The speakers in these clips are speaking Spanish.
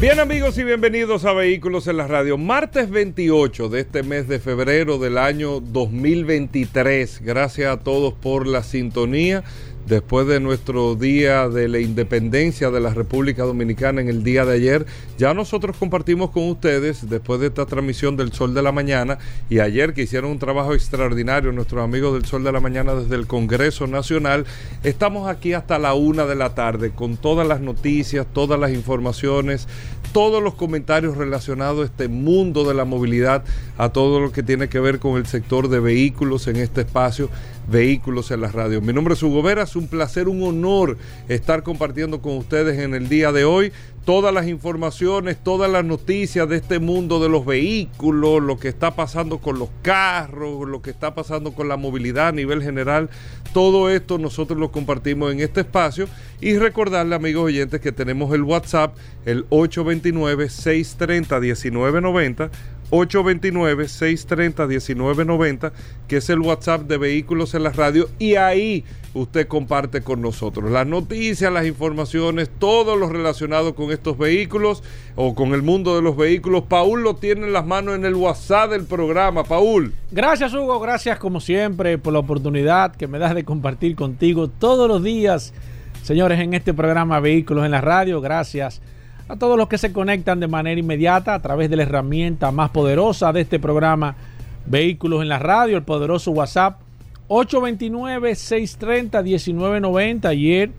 Bien amigos y bienvenidos a Vehículos en la Radio. Martes 28 de este mes de febrero del año 2023. Gracias a todos por la sintonía después de nuestro día de la independencia de la República Dominicana en el día de ayer, ya nosotros compartimos con ustedes, después de esta transmisión del Sol de la Mañana, y ayer que hicieron un trabajo extraordinario nuestros amigos del Sol de la Mañana desde el Congreso Nacional, estamos aquí hasta la una de la tarde con todas las noticias, todas las informaciones, todos los comentarios relacionados a este mundo de la movilidad, a todo lo que tiene que ver con el sector de vehículos en este espacio Vehículos en la Radio. Mi nombre es Hugo Vera, es un placer, un honor estar compartiendo con ustedes en el día de hoy todas las informaciones, todas las noticias de este mundo de los vehículos, lo que está pasando con los carros, lo que está pasando con la movilidad a nivel general. Todo esto nosotros lo compartimos en este espacio y recordarle amigos oyentes que tenemos el WhatsApp, el 829-630-1990 829-630-1990, que es el WhatsApp de Vehículos en la Radio, y ahí usted comparte con nosotros las noticias, las informaciones, todo lo relacionado con estos vehículos o con el mundo de los vehículos. Paul lo tiene en las manos en el WhatsApp del programa. Paul. Gracias Hugo, gracias como siempre por la oportunidad que me das de compartir contigo todos los días, señores, en este programa Vehículos en la Radio. Gracias a todos los que se conectan de manera inmediata a través de la herramienta más poderosa de este programa, Vehículos en la Radio, el poderoso WhatsApp 829-630-1990. Ayer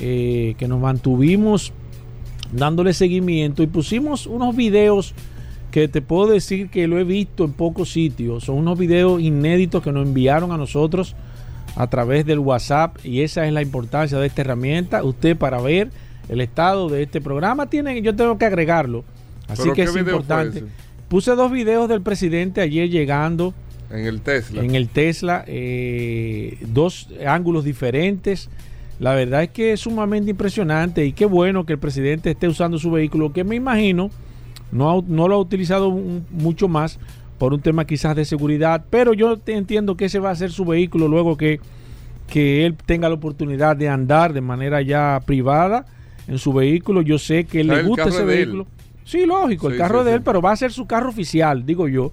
eh, que nos mantuvimos dándole seguimiento y pusimos unos videos que te puedo decir que lo he visto en pocos sitios. Son unos videos inéditos que nos enviaron a nosotros a través del WhatsApp y esa es la importancia de esta herramienta. Usted para ver el estado de este programa. Tiene, yo tengo que agregarlo. Así que es importante. Puse dos videos del presidente ayer llegando. En el Tesla. En el Tesla. Eh, dos ángulos diferentes. La verdad es que es sumamente impresionante y qué bueno que el presidente esté usando su vehículo, que me imagino no, no lo ha utilizado mucho más por un tema quizás de seguridad, pero yo entiendo que ese va a ser su vehículo luego que, que él tenga la oportunidad de andar de manera ya privada en su vehículo. Yo sé que le gusta ese vehículo. Sí, lógico, el carro de él, pero va a ser su carro oficial, digo yo.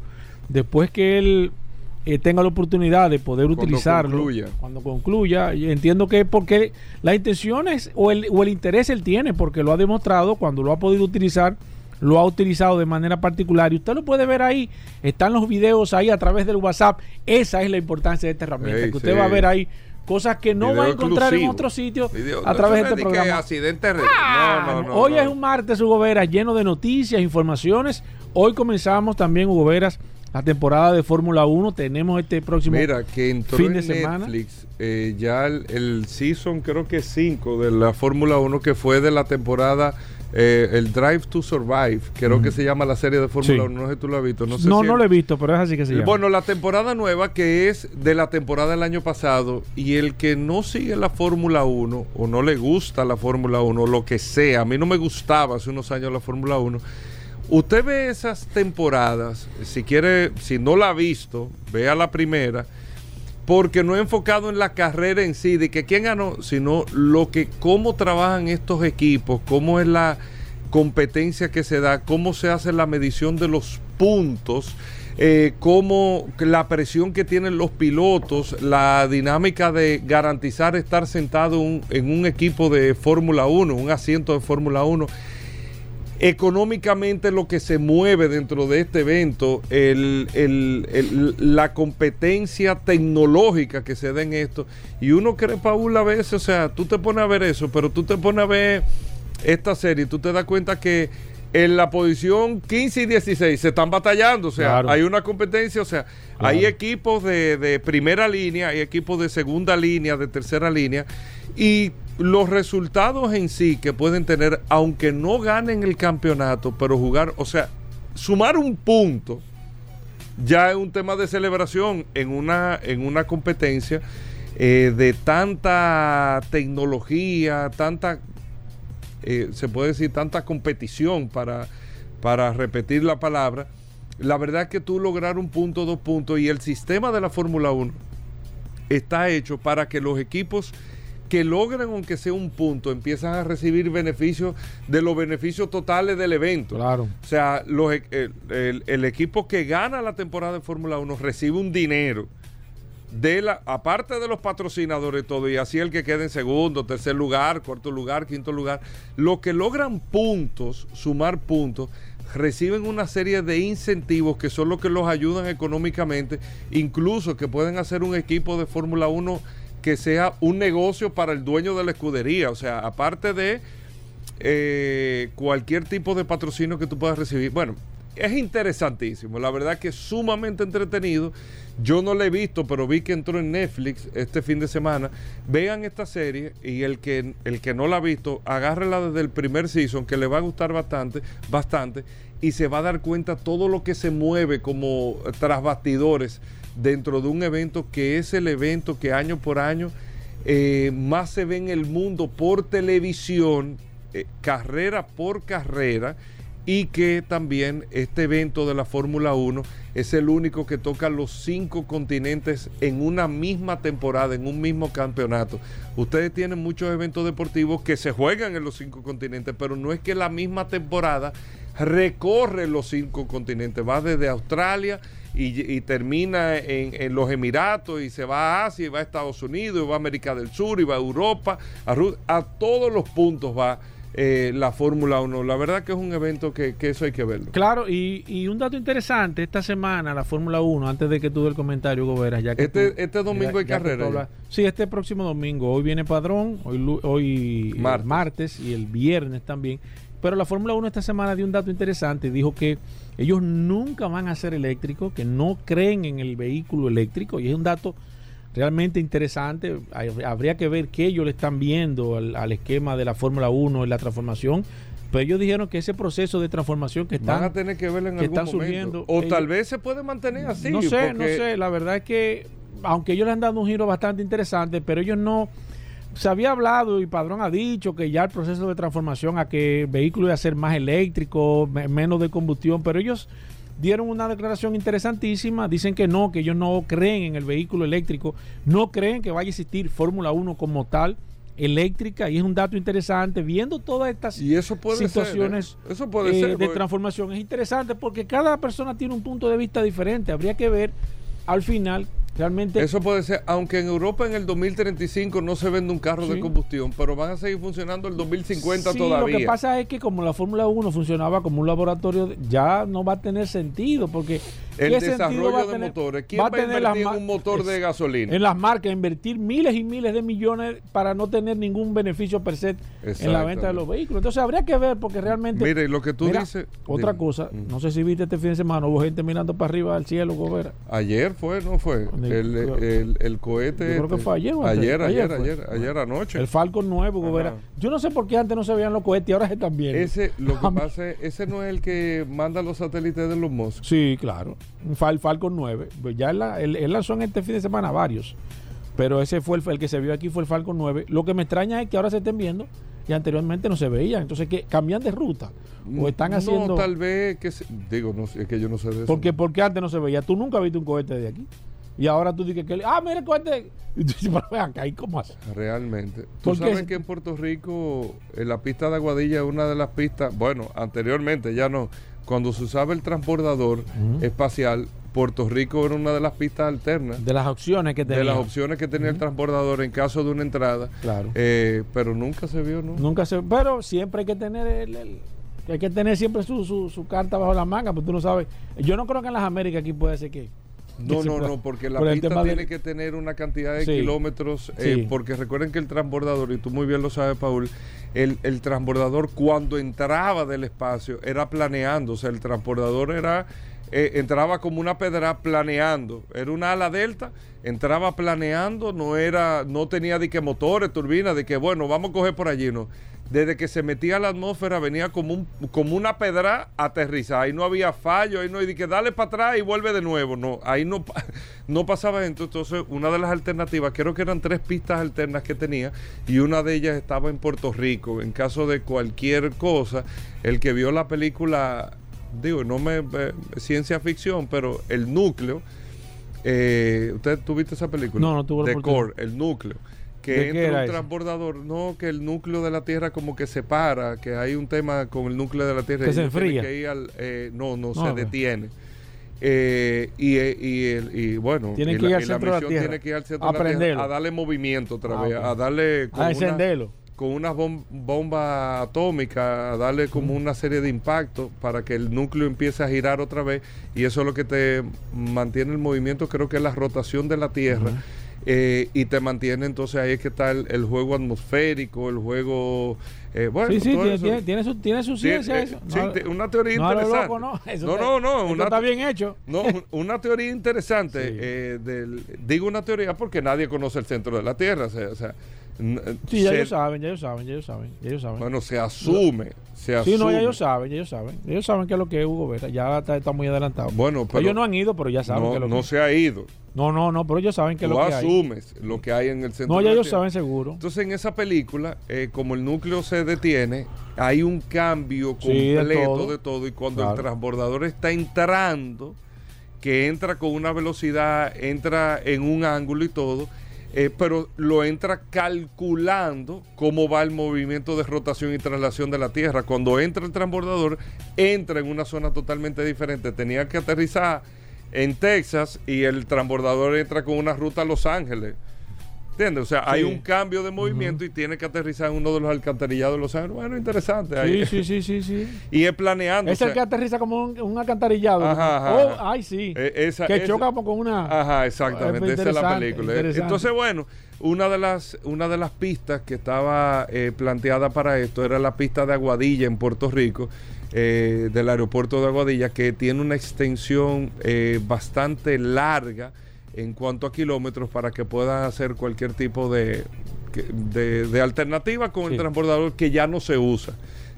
Después que él eh, tenga la oportunidad de poder utilizarlo. Cuando concluya. Entiendo que porque la intención es, o el, o el interés él tiene, porque lo ha demostrado cuando lo ha podido utilizar lo ha utilizado de manera particular y usted lo puede ver ahí, están los videos ahí a través del WhatsApp, esa es la importancia de esta herramienta, que usted va a ver ahí cosas que no va a encontrar en otro sitio a través de este programa. Ah, hoy es un martes, Hugo Veras, lleno de noticias, informaciones. Hoy comenzamos también, Hugo Veras, la temporada de Fórmula 1. Tenemos este próximo Mira, que entró fin de semana. Netflix eh, ya el, el, season, creo que 5 de la Fórmula 1, que fue de la temporada eh, el Drive to Survive, creo que se llama la serie de Fórmula 1, no sé si tú lo has visto. No, no, no lo he visto, pero es así que se llama. Bueno, la temporada nueva que es de la temporada del año pasado y el que no sigue la Fórmula 1 o no le gusta la Fórmula 1 o lo que sea, a mí no me gustaba hace unos años la Fórmula 1. Usted ve esas temporadas, si quiere, si no la ha visto, vea la primera porque no he enfocado en la carrera en sí, de que quién ganó, sino lo que, cómo trabajan estos equipos, cómo es la competencia que se da, cómo se hace la medición de los puntos, eh, cómo la presión que tienen los pilotos, la dinámica de garantizar estar sentado en un equipo de Fórmula 1, un asiento de Fórmula 1 económicamente lo que se mueve dentro de este evento, la competencia tecnológica que se da en esto. Y uno cree, Paul, a veces, o sea, tú te pones a ver eso, pero tú te pones a ver esta serie y tú te das cuenta que en la posición 15 y 16 se están batallando, o sea, hay una competencia, o sea, hay equipos de, de primera línea, hay equipos de segunda línea, de tercera línea, y los resultados en sí que pueden tener, aunque no ganen el campeonato, pero jugar, o sea, sumar un punto ya es un tema de celebración en una, en una competencia eh, de tanta tecnología, tanta, eh, se puede decir, tanta competición para, para repetir la palabra. La verdad es que tú lograr un punto, dos puntos y el sistema de la Fórmula 1 está hecho para que los equipos que logran, aunque sea un punto, empiezan a recibir beneficios de los beneficios totales del evento. Claro. O sea, los, e- el, el- el equipo que gana la temporada de Fórmula 1 recibe un dinero de la, aparte de los patrocinadores y todo, y así el que quede en segundo, tercer lugar, cuarto lugar, quinto lugar, los que logran puntos, sumar puntos, reciben una serie de incentivos que son los que los ayudan económicamente, incluso que pueden hacer un equipo de Fórmula 1 que sea un negocio para el dueño de la escudería, o sea, aparte de eh, cualquier tipo de patrocinio que tú puedas recibir. Bueno, es interesantísimo, la verdad que es sumamente entretenido. Yo no la he visto, pero vi que entró en Netflix este fin de semana. Vean esta serie y el que, el que no la ha visto, agárrela desde el primer season, que le va a gustar bastante, bastante, y se va a dar cuenta todo lo que se mueve como tras bastidores dentro de un evento que es el evento que año por año eh, más se ve en el mundo por televisión, eh, carrera por carrera, y que también este evento de la Fórmula 1 es el único que toca los cinco continentes en una misma temporada, en un mismo campeonato. Ustedes tienen muchos eventos deportivos que se juegan en los cinco continentes, pero no es que la misma temporada recorre los cinco continentes, va desde Australia y, y termina en, en los Emiratos y se va a Asia y va a Estados Unidos y va a América del Sur y va a Europa, a, Ru- a todos los puntos va eh, la Fórmula 1. La verdad que es un evento que, que eso hay que verlo. Claro, y, y un dato interesante, esta semana la Fórmula 1, antes de que tú des el comentario, Gobera, ya que Este- tú- este domingo hay que tú carrera ya. Sí, este próximo domingo. Hoy viene Padrón, hoy, hoy eh, Martes. martes. y el viernes también. Pero la Fórmula 1 esta semana dio un dato interesante. Dijo que ellos nunca van a ser eléctricos, que no creen en el vehículo eléctrico. Y es un dato realmente interesante. Habría que ver qué ellos le están viendo al, al esquema de la Fórmula 1 en la transformación. Pero ellos dijeron que ese proceso de transformación que están... Van a tener que verlo en que algún están momento. surgiendo, o ellos- tal vez se puede mantener así. no sé, no sé. La verdad es que, aunque ellos le han dado un giro bastante interesante, pero ellos no. Se había hablado y Padrón ha dicho que ya el proceso de transformación a que el vehículo iba a ser más eléctrico, me- menos de combustión, pero ellos dieron una declaración interesantísima. Dicen que no, que ellos no creen en el vehículo eléctrico, no creen que vaya a existir Fórmula 1 como tal eléctrica y es un dato interesante viendo todas estas Y eso puede situaciones ser. ¿eh? Eso puede eh, ser. de transformación es interesante porque cada persona tiene un punto de vista diferente. Habría que ver al final realmente Eso puede ser, aunque en Europa en el 2035 no se vende un carro de combustión, pero van a seguir funcionando el 2050 Sí, todavía. Lo que pasa es que como la Fórmula 1 funcionaba como un laboratorio, ya no va a tener sentido porque el ¿qué sentido va desarrollo de tener? motores. ¿Quién va a, tener invertir en un motor de gasolina? En las marcas, invertir miles y miles de millones para no tener ningún beneficio per se en la venta de los vehículos. Entonces habría que ver porque realmente... Mire, lo que tú Mira, dices. Otra dime. cosa, Mm. no sé si viste este fin de semana, hubo gente mirando para arriba al cielo, Gobera. Ayer fue, ¿no fue? El- El, el, cohete. Yo creo que este. fue ayer o antes. Ayer, ayer, Ayer ayer, ayer anoche. El Falcon 9, Gobera. Ajá. Yo no sé por qué antes no se veían los cohetes y ahora se están viendo. Ese, lo que pasa es, ese no es el que manda los satélites de los Musk. Sí, claro. Un Fal Falcon 9. Pues ya él, él- él lanzó en este fin de semana varios. Pero ese fue el, el que se vio aquí, fue el Falcon 9. Lo que me extraña es que ahora se estén viendo y anteriormente no se veían. Entonces, que cambian de ruta. O están haciendo. No, tal vez que se- digo, no es que yo no sé de eso. porque, porque antes no se veía. Tú nunca viste un cohete de aquí. Y ahora tú dices que. Ah, mira el cohete. Y tú dices, pero acá, ¿y cómo hace? Realmente. Tú sabes es- que en Puerto Rico en la pista de Aguadilla es una de las pistas, bueno, anteriormente ya no, cuando se usaba el transbordador espacial, Puerto Rico era una de las pistas alternas, De las opciones que tenía. de las opciones que tenía el transbordador en caso de una entrada, Claro. Eh, pero nunca se vio, ¿no? Nunca se. Pero siempre hay que tener el. el- hay que tener siempre su, su, su carta bajo la manga, porque tú no sabes. Yo no creo que en las Américas aquí puede ser que. No, no, no, porque la por pista de- tiene que tener una cantidad de Sí. kilómetros, eh, Sí. porque recuerden que el transbordador, y tú muy bien lo sabes, Paul, el, el transbordador cuando entraba del espacio era planeando, o sea, el transbordador era, eh, entraba como una pedra planeando, era una ala delta, entraba planeando, no era, no tenía de que motores, turbinas, de que bueno, vamos a coger por allí, no. Desde que se metía a la atmósfera venía como, un, como una pedra aterrizada. Ahí no había fallo, ahí no hay que darle para atrás y vuelve de nuevo. No, ahí no, no pasaba esto. Entonces, una de las alternativas, creo que eran tres pistas alternas que tenía y una de ellas estaba en Puerto Rico. En caso de cualquier cosa, el que vio la película, digo, no me. Eh, ciencia ficción, pero el núcleo. Eh, ¿Usted tuviste esa película? No, no tuve la Core, el núcleo que entra un transbordador, no, que el núcleo de la Tierra como que se para, que hay un tema con el núcleo de la Tierra. Que se enfría. Eh, no, no, se detiene. Eh, y, y, y, bueno, tiene que ir al centro de la tiene que ir al centro de la Tierra a darle movimiento otra ah, vez, a darle... Con a encenderlo. con unas bombas atómicas, a darle como una serie de impactos para que el núcleo empiece a girar otra vez y eso es lo que te mantiene el movimiento, creo que es la rotación de la Tierra. Eh, y te mantiene entonces ahí es que está el, juego atmosférico, el juego... Eh, bueno, sí, sí, tiene, tiene, su, tiene su ciencia eh, eso. Sí, una teoría interesante. no, no, no, no, una, está bien hecho. No, una teoría interesante. del, digo una teoría porque nadie conoce el centro de la Tierra. O sea, o sea sí, ya ellos saben, ya ellos saben, ya ellos saben, ya ellos saben. Bueno, se asume, se sí, no, ya ellos saben, ya ellos saben. Ellos saben qué es lo que es Hugo Vera, ya está, está, muy adelantado. Bueno, pero ellos no han ido, pero ya saben no, que lo no se ha ido. No, no, no, pero ellos saben que lo que asumes lo que hay en el centro. No, ya ellos saben seguro. Entonces, en esa película, eh, como el núcleo se detiene, hay un cambio completo de, todo. Y cuando el transbordador está entrando, que entra con una velocidad, entra en un ángulo y todo, eh, pero lo entra calculando cómo va el movimiento de rotación y traslación de la Tierra. Cuando entra el transbordador, entra en una zona totalmente diferente. Tenía que aterrizar en Texas y el transbordador entra con una ruta a Los Ángeles. ¿Entiendes? O sea, hay un cambio de movimiento y tiene que aterrizar en uno de los alcantarillados de Los Ángeles. Bueno, interesante. Ahí. Sí, sí, sí, sí, Y es planeando. Es el que aterriza como un, alcantarillado. Ajá, oh, ay, sí. E, que choca con una. Ajá, exactamente. Esa es la película. Entonces, bueno, una de las, una de las pistas que estaba eh, planteada para esto era la pista de Aguadilla en Puerto Rico eh, del aeropuerto de Aguadilla, que tiene una extensión eh, bastante larga en cuanto a kilómetros para que puedan hacer cualquier tipo de, de, alternativa con el transbordador que ya no se usa.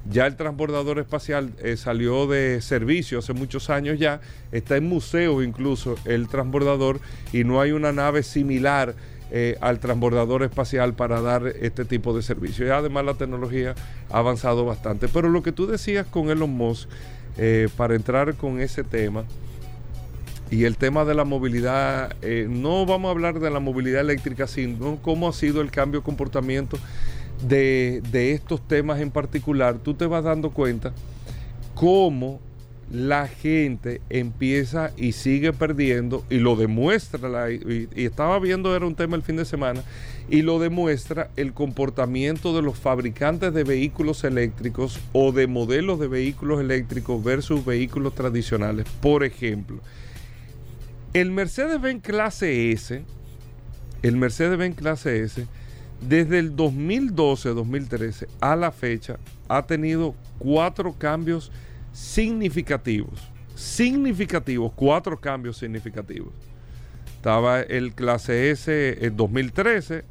Ya el transbordador espacial eh, salió de servicio hace muchos años ya, está en museo incluso el transbordador y no hay una nave similar eh, al transbordador espacial para dar este tipo de servicio. Y además la tecnología ha avanzado bastante. Pero lo que tú decías con Elon Musk, eh, para entrar con ese tema, y el tema de la movilidad, eh, no vamos a hablar de la movilidad eléctrica, sino cómo ha sido el cambio de comportamiento de, de estos temas en particular. Tú te vas dando cuenta cómo la gente empieza y sigue perdiendo y lo demuestra, y, estaba viendo, era un tema el fin de semana, y lo demuestra el comportamiento de los fabricantes de vehículos eléctricos o de modelos de vehículos eléctricos versus vehículos tradicionales. Por ejemplo, el Mercedes-Benz clase S, el Mercedes-Benz clase S, desde el 2012-2013 a la fecha, ha tenido cuatro cambios significativos, significativos, cuatro cambios significativos. Estaba el clase S en 2013,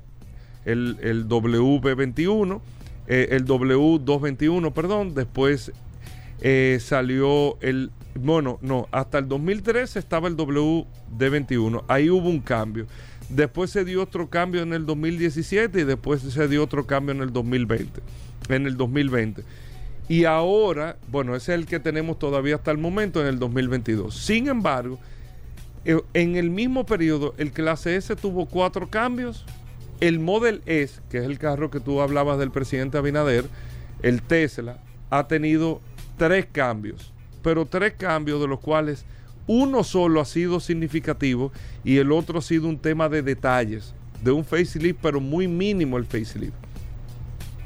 el, el WB21, eh, el W221, perdón, después eh, salió el, bueno, no, hasta el 2013 estaba el WD21, ahí hubo un cambio. Después se dio otro cambio en el 2017 y después se dio otro cambio en el 2020. En el 2020. Y ahora, bueno, ese es el que tenemos todavía hasta el momento en el 2022. Sin embargo, eh, en el mismo periodo, el clase S tuvo cuatro cambios. El Model S, que es el carro que tú hablabas del presidente Abinader, el Tesla, ha tenido tres cambios. Pero tres cambios de los cuales uno solo ha sido significativo y el otro ha sido un tema de detalles, de un facelift, pero muy mínimo el facelift.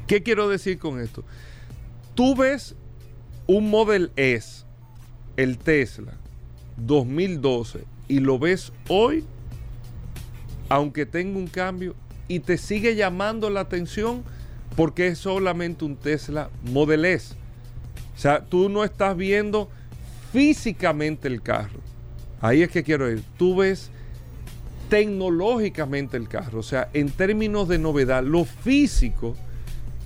¿Qué quiero decir con esto? Tú ves un Model S, el Tesla, 2012, y lo ves hoy, aunque tenga un cambio, y te sigue llamando la atención porque es solamente un Tesla Model S. O sea, tú no estás viendo físicamente el carro. Ahí es que quiero ir. Tú ves tecnológicamente el carro. O sea, en términos de novedad, lo físico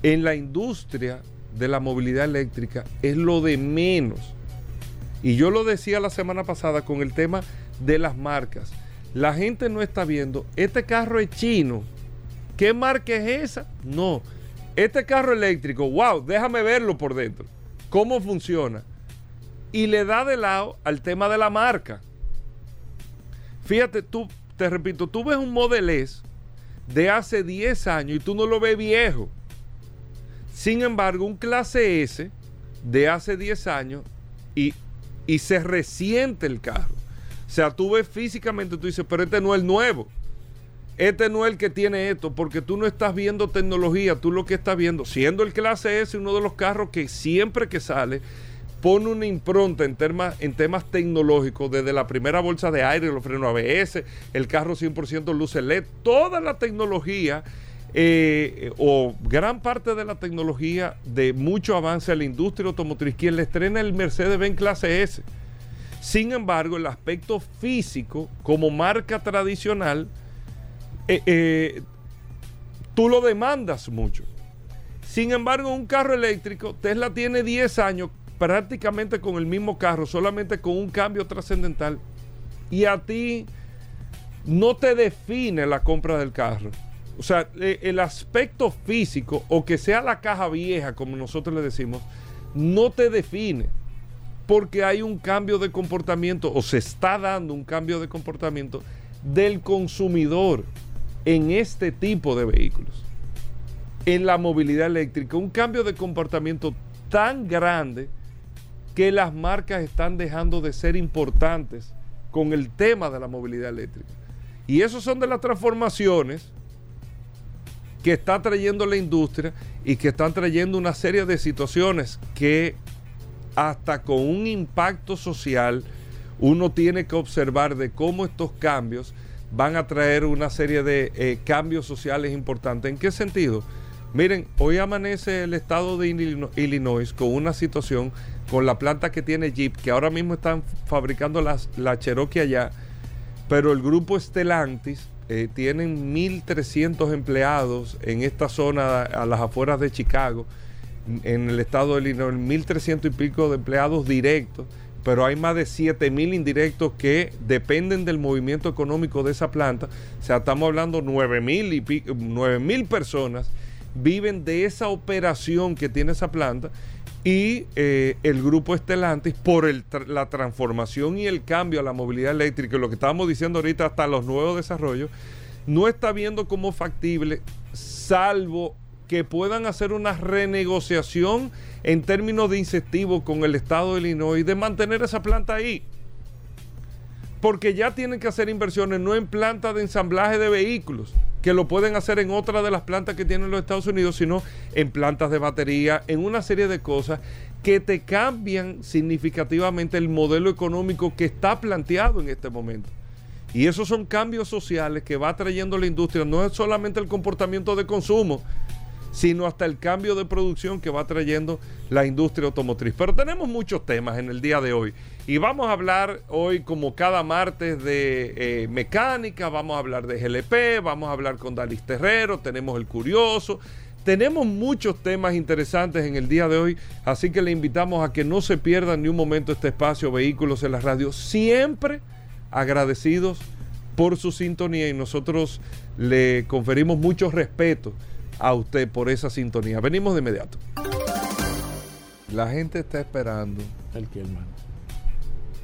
en la industria de la movilidad eléctrica es lo de menos. Y yo lo decía la semana pasada con el tema de las marcas. La gente no está viendo, este carro es chino. ¿Qué marca es esa? No. Este carro eléctrico, wow, déjame verlo por dentro. ¿Cómo funciona? Y le da de lado al tema de la marca. Fíjate, tú, te repito, tú ves un Model S de hace 10 años y tú no lo ves viejo. Sin embargo, un clase S de hace 10 años y, y se resiente el carro. O sea, tú ves físicamente, tú dices, pero este no es el nuevo. Este no es el que tiene esto, porque tú no estás viendo tecnología, tú lo que estás viendo, siendo el clase S uno de los carros que siempre que sale pone una impronta en, temas, en temas tecnológicos, desde la primera bolsa de aire, los frenos ABS, el carro 100% luces LED, toda la tecnología eh, o gran parte de la tecnología de mucho avance en la industria automotriz, quien le estrena el Mercedes-Benz clase S. Sin embargo, el aspecto físico como marca tradicional, eh, eh, tú lo demandas mucho. Sin embargo, un carro eléctrico, Tesla tiene 10 años prácticamente con el mismo carro, solamente con un cambio trascendental. Y a ti no te define la compra del carro. O sea, eh, el aspecto físico o que sea la caja vieja, como nosotros le decimos, no te define. Porque hay un cambio de comportamiento o se está dando un cambio de comportamiento del consumidor en este tipo de vehículos. En la movilidad eléctrica, un cambio de comportamiento tan grande que las marcas están dejando de ser importantes con el tema de la movilidad eléctrica. Y esos son de las transformaciones que está trayendo la industria y que están trayendo una serie de situaciones que hasta con un impacto social uno tiene que observar de cómo estos cambios van a traer una serie de eh, cambios sociales importantes. ¿En qué sentido? Miren, hoy amanece el estado de Illinois con una situación con la planta que tiene Jeep, que ahora mismo están fabricando las, la Cherokee allá, pero el grupo Stellantis eh, tienen 1.300 empleados en esta zona a las afueras de Chicago, en el estado de Illinois, 1.300 y pico de empleados directos, pero hay más de 7.000 indirectos que dependen del movimiento económico de esa planta. O sea, estamos hablando 9.000 y pico, 9.000 personas viven de esa operación que tiene esa planta y eh, el grupo Estelantis por la transformación y el cambio a la movilidad eléctrica, lo que estábamos diciendo ahorita hasta los nuevos desarrollos, no está viendo como factible, salvo que puedan hacer una renegociación en términos de incentivos con el Estado de Illinois de mantener esa planta ahí. Porque ya tienen que hacer inversiones no en plantas de ensamblaje de vehículos, que lo pueden hacer en otra de las plantas que tienen los Estados Unidos, sino en plantas de batería, en una serie de cosas que te cambian significativamente el modelo económico que está planteado en este momento. Y esos son cambios sociales que va trayendo la industria, no es solamente el comportamiento de consumo, sino hasta el cambio de producción que va trayendo la industria automotriz. Pero tenemos muchos temas en el día de hoy y vamos a hablar hoy como cada martes de eh, mecánica, vamos a hablar de GLP, vamos a hablar con Dalis Terrero, tenemos el curioso. Tenemos muchos temas interesantes en el día de hoy, así que le invitamos a que no se pierdan ni un momento este espacio Vehículos en la Radio, siempre agradecidos por su sintonía y nosotros le conferimos mucho respeto a usted por esa sintonía. Venimos de inmediato. La gente está esperando. El que hermano.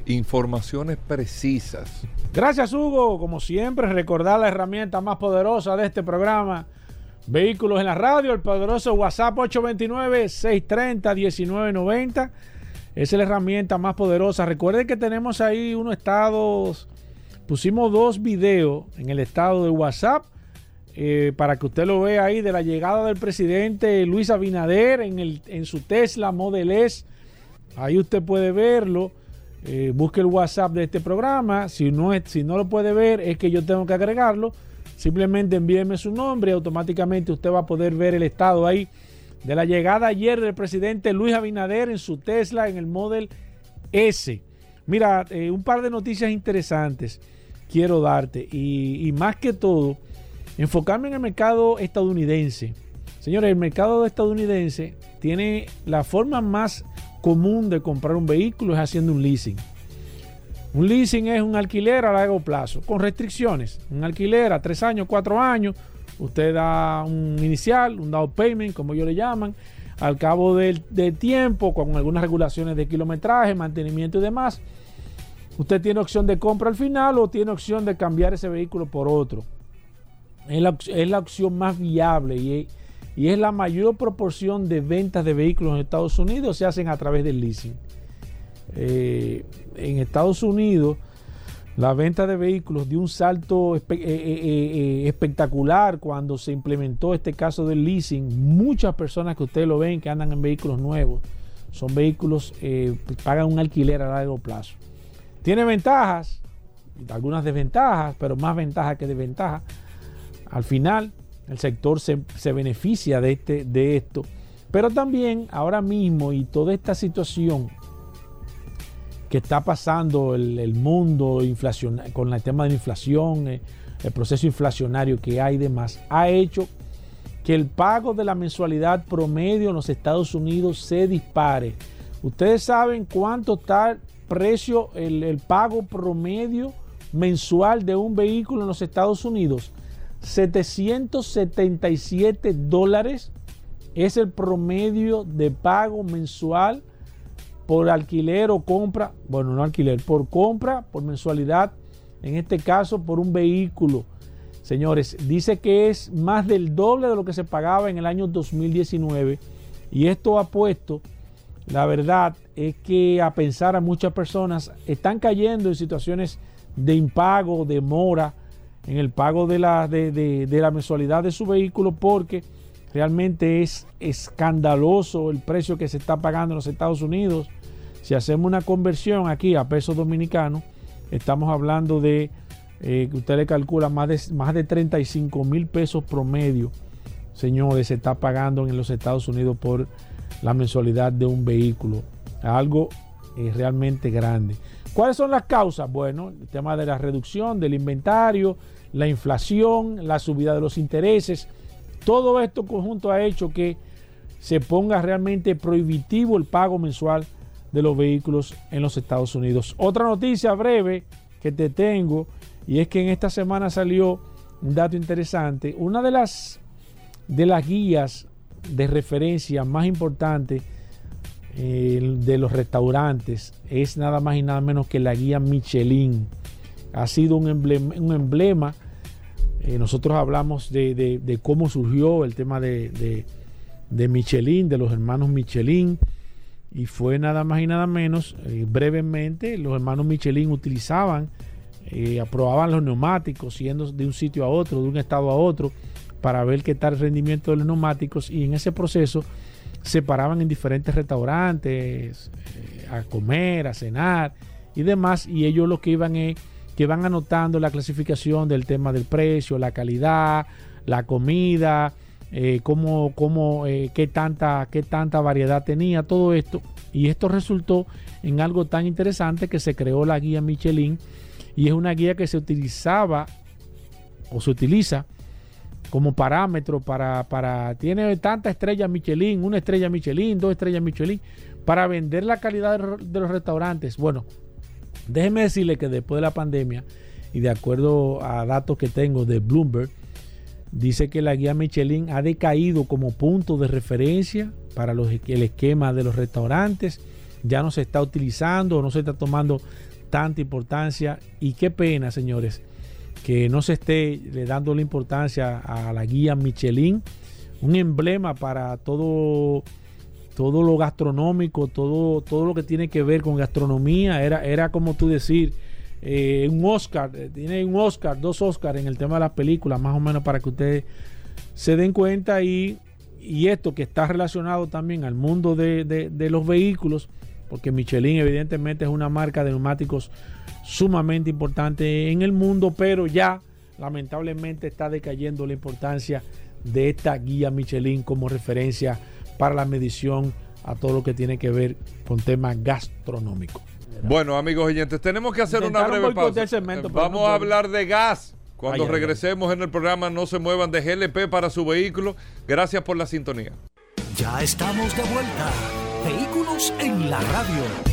Informaciones precisas. Gracias, Hugo. Como siempre, recordar la herramienta más poderosa de este programa. Vehículos en la radio, el poderoso WhatsApp 829-630-1990. Esa es la herramienta más poderosa. Recuerden que tenemos ahí unos estados. Pusimos dos videos en el estado de WhatsApp eh, para que usted lo vea ahí de la llegada del presidente Luis Abinader en, el, en su Tesla Model S. Ahí usted puede verlo. Eh, busque el WhatsApp de este programa. Si no, es, si no lo puede ver, es que yo tengo que agregarlo. Simplemente envíeme su nombre y automáticamente usted va a poder ver el estado ahí de la llegada ayer del presidente Luis Abinader en su Tesla en el Model S. Mira, eh, un par de noticias interesantes quiero darte y, y más que todo enfocarme en el mercado estadounidense. Señores, el mercado estadounidense tiene la forma más común de comprar un vehículo es haciendo un leasing. Un leasing es un alquiler a largo plazo, con restricciones. Un alquiler a tres años, cuatro años. Usted da un inicial, un down payment, como ellos le llaman. Al cabo del, tiempo, con algunas regulaciones de kilometraje, mantenimiento y demás, usted tiene opción de compra al final o tiene opción de cambiar ese vehículo por otro. Es la, es la opción más viable y y es la mayor proporción de ventas de vehículos en Estados Unidos se hacen a través del leasing. Eh, en Estados Unidos, la venta de vehículos dio un salto eh, eh, espectacular cuando se implementó este caso del leasing. Muchas personas que ustedes lo ven que andan en vehículos nuevos son vehículos que pagan un alquiler a largo plazo. Tiene ventajas, algunas desventajas, pero más ventajas que desventajas. Al final, el sector se, beneficia de, este, de esto. Pero también ahora mismo y toda esta situación que está pasando el, mundo con el tema de la inflación, eh, el proceso inflacionario que hay y demás, ha hecho que el pago de la mensualidad promedio en los Estados Unidos se dispare. Ustedes saben cuánto está el precio, el, el pago promedio mensual de un vehículo en los Estados Unidos. 777 dólares es el promedio de pago mensual por alquiler o compra, bueno, no alquiler, por compra, por mensualidad, en este caso por un vehículo. Señores, dice que es más del doble de lo que se pagaba en el año 2019 y esto ha puesto, la verdad es que a pensar a muchas personas están cayendo en situaciones de impago, de mora, en el pago de la, de, la mensualidad de su vehículo porque realmente es escandaloso el precio que se está pagando en los Estados Unidos. Si hacemos una conversión aquí a pesos dominicanos, estamos hablando de eh, que usted le calcula más de, más de 35 mil pesos promedio, señores, se está pagando en los Estados Unidos por la mensualidad de un vehículo. Algo eh, realmente grande. ¿Cuáles son las causas? Bueno, el tema de la reducción del inventario, la inflación, la subida de los intereses. Todo esto conjunto ha hecho que se ponga realmente prohibitivo el pago mensual de los vehículos en los Estados Unidos. Otra noticia breve que te tengo y es que en esta semana salió un dato interesante. Una de las de las guías de referencia más importantes de los restaurantes es nada más y nada menos que la guía Michelin. Ha sido un emblema. Un emblema. Eh, nosotros hablamos de, cómo surgió el tema de, Michelin, de los hermanos Michelin. Y fue nada más y nada menos, eh, brevemente, los hermanos Michelin utilizaban, eh, aprobaban los neumáticos, yendo de un sitio a otro, de un estado a otro, para ver qué tal el rendimiento de los neumáticos. Y en ese proceso se paraban en diferentes restaurantes eh, a comer, a cenar y demás, y ellos lo que iban es que van anotando la clasificación del tema del precio, la calidad, la comida, eh, cómo, cómo eh, qué, tanta, qué tanta variedad tenía, todo esto. Y esto resultó en algo tan interesante que se creó la guía Michelin y es una guía que se utilizaba o se utiliza como parámetro para, para, tiene tanta estrella Michelin, una estrella Michelin, dos estrellas Michelin, para vender la calidad de los restaurantes. Bueno, déjeme decirle que después de la pandemia, y de acuerdo a datos que tengo de Bloomberg, dice que la guía Michelin ha decaído como punto de referencia para los, el esquema de los restaurantes, ya no se está utilizando, no se está tomando tanta importancia, y qué pena, señores que no se esté le dando la importancia a la guía Michelin, un emblema para todo, todo lo gastronómico, todo, todo lo que tiene que ver con gastronomía. Era, era como tú decir, eh, un Oscar, eh, tiene un Oscar, dos Oscars en el tema de las películas, más o menos para que ustedes se den cuenta y, y esto que está relacionado también al mundo de, de los vehículos, porque Michelin evidentemente es una marca de neumáticos sumamente importante en el mundo, pero ya lamentablemente está decayendo la importancia de esta guía Michelin como referencia para la medición a todo lo que tiene que ver con temas gastronómicos. Bueno, amigos oyentes, tenemos que hacer una breve pausa. Vamos a hablar de gas. Cuando regresemos en el programa, no se muevan de GLP para su vehículo. Gracias por la sintonía. Ya estamos de vuelta. Vehículos en la radio.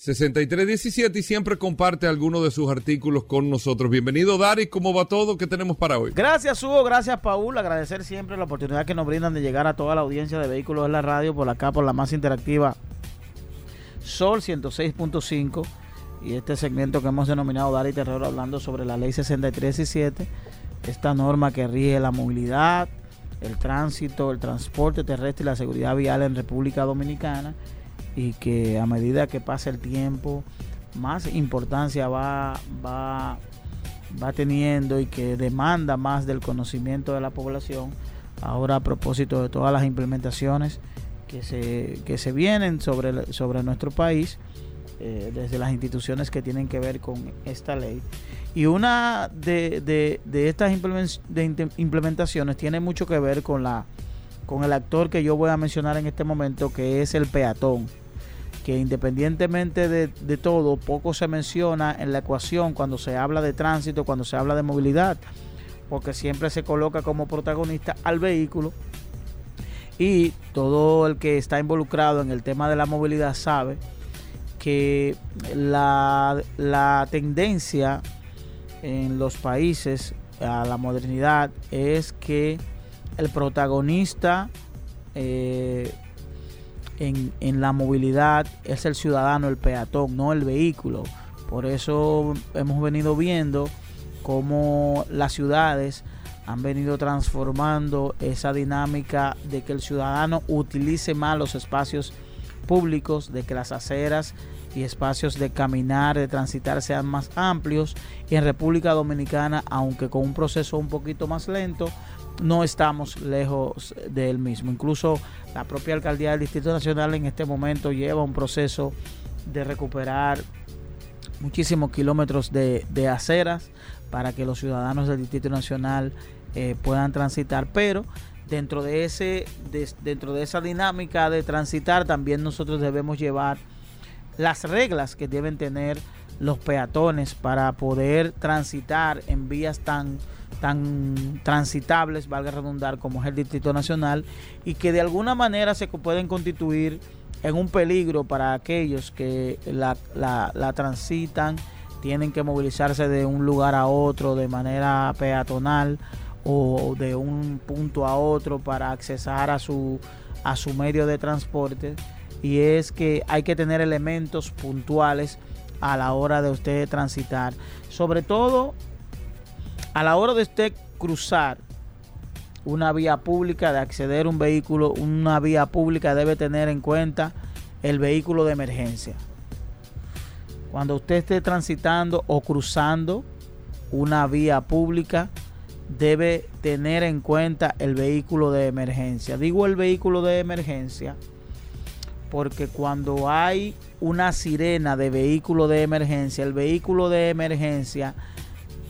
6317 y siempre comparte algunos de sus artículos con nosotros. Bienvenido Dari, ¿cómo va todo? ¿Qué tenemos para hoy? Gracias Hugo, gracias Paul, agradecer siempre la oportunidad que nos brindan de llegar a toda la audiencia de Vehículos en la Radio por acá, por la más interactiva Sol 106.5 y este segmento que hemos denominado Dari Terror hablando sobre la ley 6317 esta norma que rige la movilidad, el tránsito, el transporte terrestre y la seguridad vial en República Dominicana y que a medida que pasa el tiempo más importancia va, va, va teniendo y que demanda más del conocimiento de la población. Ahora a propósito de todas las implementaciones que se, que se vienen sobre, sobre nuestro país, eh, desde las instituciones que tienen que ver con esta ley. Y una de, de, estas implementaciones tiene mucho que ver con, la, con el actor que yo voy a mencionar en este momento, que es el peatón que independientemente de, de, todo, poco se menciona en la ecuación cuando se habla de tránsito, cuando se habla de movilidad, porque siempre se coloca como protagonista al vehículo. Y todo el que está involucrado en el tema de la movilidad sabe que la, tendencia en los países a la modernidad es que el protagonista eh, en, en, la movilidad es el ciudadano, el peatón, no el vehículo. Por eso hemos venido viendo cómo las ciudades han venido transformando esa dinámica de que el ciudadano utilice más los espacios públicos, de que las aceras y espacios de caminar, de transitar sean más amplios. Y en República Dominicana, aunque con un proceso un poquito más lento, no estamos lejos del mismo. Incluso la propia alcaldía del Distrito Nacional en este momento lleva un proceso de recuperar muchísimos kilómetros de, aceras para que los ciudadanos del Distrito Nacional eh, puedan transitar, pero dentro de ese dentro de esa dinámica de transitar también nosotros debemos llevar las reglas que deben tener los peatones para poder transitar en vías tan tan transitables, valga redundar, como es el Distrito Nacional, y que de alguna manera se pueden constituir en un peligro para aquellos que la, la, la transitan, tienen que movilizarse de un lugar a otro de manera peatonal o de un punto a otro para accesar a su, a su medio de transporte. Y es que hay que tener elementos puntuales a la hora de usted transitar, sobre todo a la hora de usted cruzar una vía pública, de acceder a un vehículo, una vía pública debe tener en cuenta el vehículo de emergencia. Cuando usted esté transitando o cruzando una vía pública, debe tener en cuenta el vehículo de emergencia. Digo el vehículo de emergencia porque cuando hay una sirena de vehículo de emergencia, el vehículo de emergencia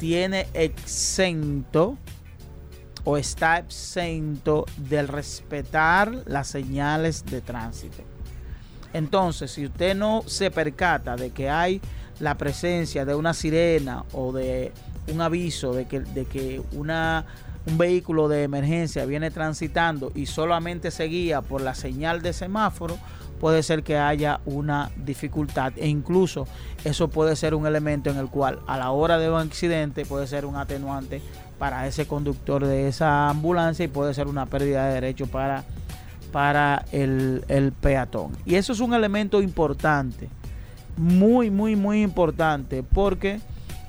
tiene exento o está exento del respetar las señales de tránsito. Entonces, si usted no se percata de que hay la presencia de una sirena o de un aviso de que, de que una, un vehículo de emergencia viene transitando y solamente se guía por la señal de semáforo, puede ser que haya una dificultad e incluso eso puede ser un elemento en el cual a la hora de un accidente puede ser un atenuante para ese conductor de esa ambulancia y puede ser una pérdida de derecho para, para el, el peatón. Y eso es un elemento importante, muy, muy, muy importante porque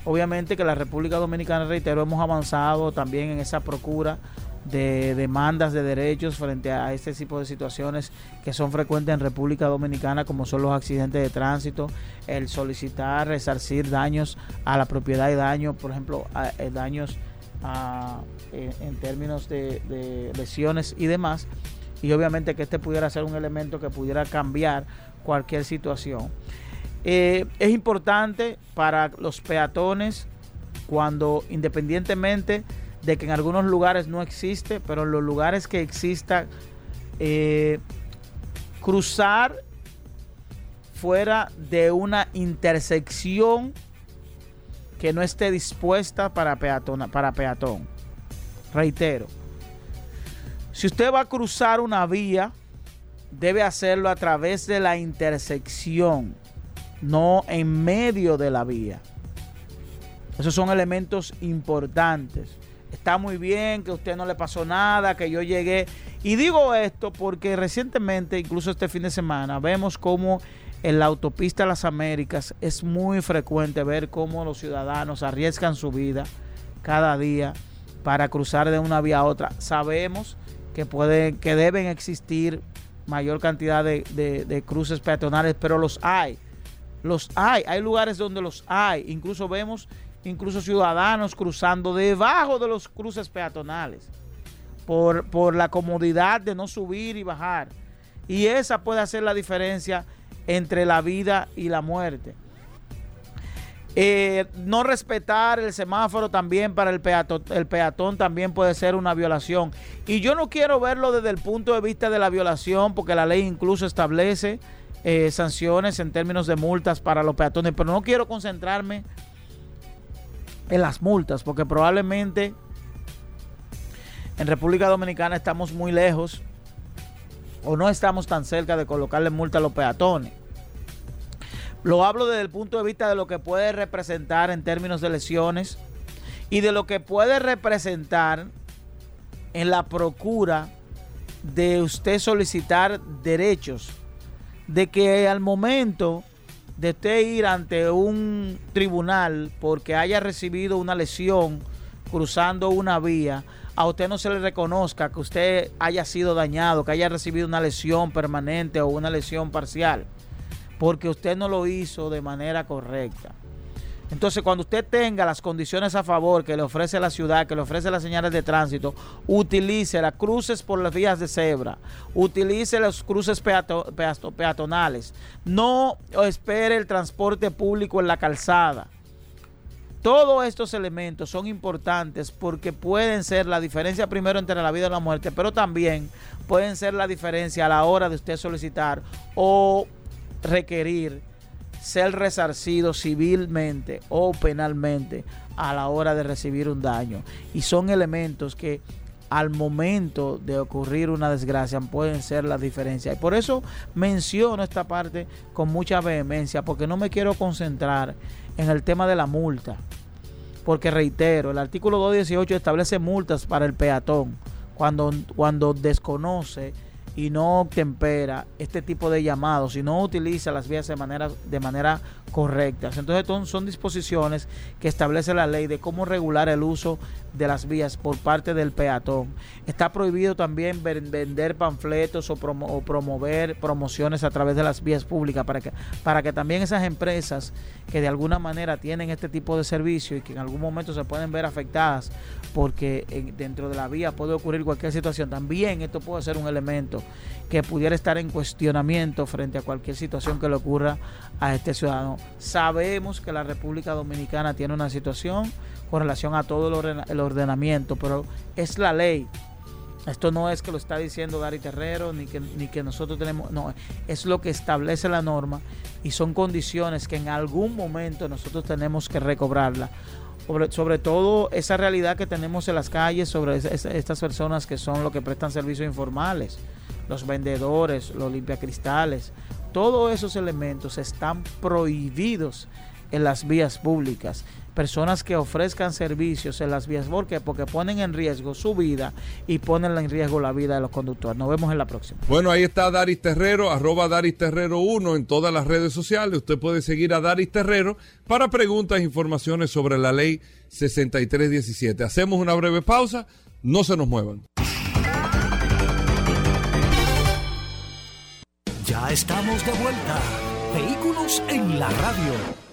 Obviamente que la República Dominicana, reitero, hemos avanzado también en esa procura de demandas de derechos frente a este tipo de situaciones que son frecuentes en República Dominicana, como son los accidentes de tránsito, el solicitar resarcir daños a la propiedad y daños, por ejemplo, eh, daños en, términos de lesiones y demás. Y obviamente que este pudiera ser un elemento que pudiera cambiar cualquier situación. Eh, es importante para los peatones cuando independientemente de que en algunos lugares no existe, pero en los lugares que exista, eh, cruzar fuera de una intersección que no esté dispuesta para, para peatón. Reitero, si usted va a cruzar una vía, debe hacerlo a través de la intersección, no en medio de la vía. Esos son elementos importantes. Está muy bien que a usted no le pasó nada, que yo llegué. Y digo esto porque recientemente, incluso este fin de semana, vemos cómo en la autopista de las Américas es muy frecuente ver cómo los ciudadanos arriesgan su vida cada día para cruzar de una vía a otra. Sabemos que, pueden, que deben existir mayor cantidad de, de cruces peatonales, pero los hay. Los hay. Hay lugares donde los hay. Incluso vemos incluso ciudadanos cruzando debajo de los cruces peatonales por, por la comodidad de no subir y bajar. Y esa puede hacer la diferencia entre la vida y la muerte. Eh, no respetar el semáforo también para el peatón, el peatón también puede ser una violación. Y yo no quiero verlo desde el punto de vista de la violación, porque la ley incluso establece eh, sanciones en términos de multas para los peatones, pero no quiero concentrarme en las multas, porque probablemente en República Dominicana estamos muy lejos o no estamos tan cerca de colocarle multa a los peatones. Lo hablo desde el punto de vista de lo que puede representar en términos de lesiones y de lo que puede representar en la procura de usted solicitar derechos. De que al momento de usted ir ante un tribunal porque haya recibido una lesión cruzando una vía, a usted no se le reconozca que usted haya sido dañado, que haya recibido una lesión permanente o una lesión parcial, porque usted no lo hizo de manera correcta. Entonces, cuando usted tenga las condiciones a favor que le ofrece la ciudad, que le ofrece las señales de tránsito, utilice las cruces por las vías de cebra, utilice los cruces peatonales, no espere el transporte público en la calzada. Todos estos elementos son importantes porque pueden ser la diferencia primero entre la vida y la muerte, pero también pueden ser la diferencia a la hora de usted solicitar o requerir ser resarcido civilmente o penalmente a la hora de recibir un daño. Y son elementos que al momento de ocurrir una desgracia pueden ser la diferencia. Y por eso menciono esta parte con mucha vehemencia, porque no me quiero concentrar en el tema de la multa. Porque reitero, el artículo 218 establece multas para el peatón cuando, cuando desconoce y no tempera este tipo de llamados y no utiliza las vías de manera, de manera correcta. Entonces son disposiciones que establece la ley de cómo regular el uso de las vías por parte del peatón. Está prohibido también vender panfletos o, promover promociones a través de las vías públicas para que, para que también esas empresas que de alguna manera tienen este tipo de servicio y que en algún momento se pueden ver afectadas porque dentro de la vía puede ocurrir cualquier situación, también esto puede ser un elemento que pudiera estar en cuestionamiento frente a cualquier situación que le ocurra a este ciudadano. Sabemos que la República Dominicana tiene una situación con relación a todo el ordenamiento, pero es la ley. Esto no es que lo está diciendo Dari Terrero, ni que, ni que nosotros tenemos, no, es lo que establece la norma y son condiciones que en algún momento nosotros tenemos que recobrarla. Sobre, todo esa realidad que tenemos en las calles sobre estas personas que son los que prestan servicios informales, los vendedores, los limpiacristales, todos esos elementos están prohibidos en las vías públicas personas que ofrezcan servicios en las vías porque porque ponen en riesgo su vida y ponen en riesgo la vida de los conductores. Nos vemos en la próxima. Bueno, ahí está Daris Terrero, arroba Daris Terrero 1 en todas las redes sociales. Usted puede seguir a Daris Terrero para preguntas e informaciones sobre la ley 6317. Hacemos una breve pausa, no se nos muevan. Ya estamos de vuelta. Vehículos en la radio.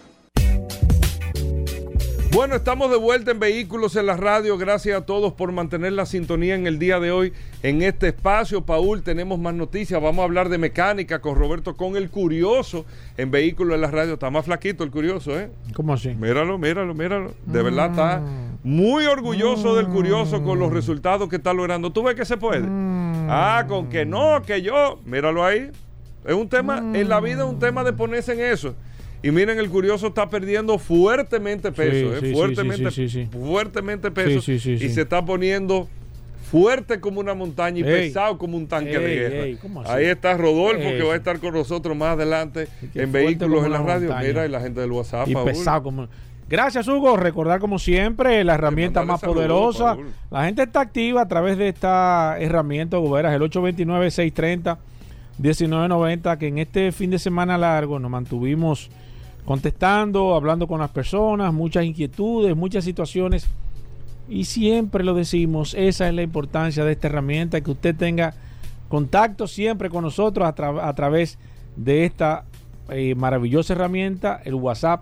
Bueno, estamos de vuelta en Vehículos en la Radio. Gracias a todos por mantener la sintonía en el día de hoy en este espacio. Paul, tenemos más noticias. Vamos a hablar de mecánica con Roberto, con el curioso en Vehículos en la Radio. Está más flaquito el curioso, ¿eh? ¿Cómo así? Míralo, míralo, míralo. De verdad está muy orgulloso del curioso con los resultados que está logrando. ¿Tú ves que se puede? Ah, con que no, que yo. Míralo ahí. Es un tema, en la vida es un tema de ponerse en eso. Y miren, el curioso está perdiendo fuertemente peso, Sí, eh, sí, fuertemente, sí, fuertemente peso. Y se está poniendo fuerte como una montaña y Ey. pesado como un tanque de guerra. Ahí está Rodolfo, ¿Qué es que va a estar con nosotros más adelante en Vehículos en la Radio. montaña. Mira, y la gente del WhatsApp, y pesado como gracias Hugo recordar como siempre la herramienta más poderosa la gente está activa a través de esta herramienta Goberas el 829 630 1990 que en este fin de semana largo nos mantuvimos contestando hablando con las personas muchas inquietudes muchas situaciones y siempre lo decimos esa es la importancia de esta herramienta que usted tenga contacto siempre con nosotros a, tra- a través de esta eh, maravillosa herramienta, el WhatsApp.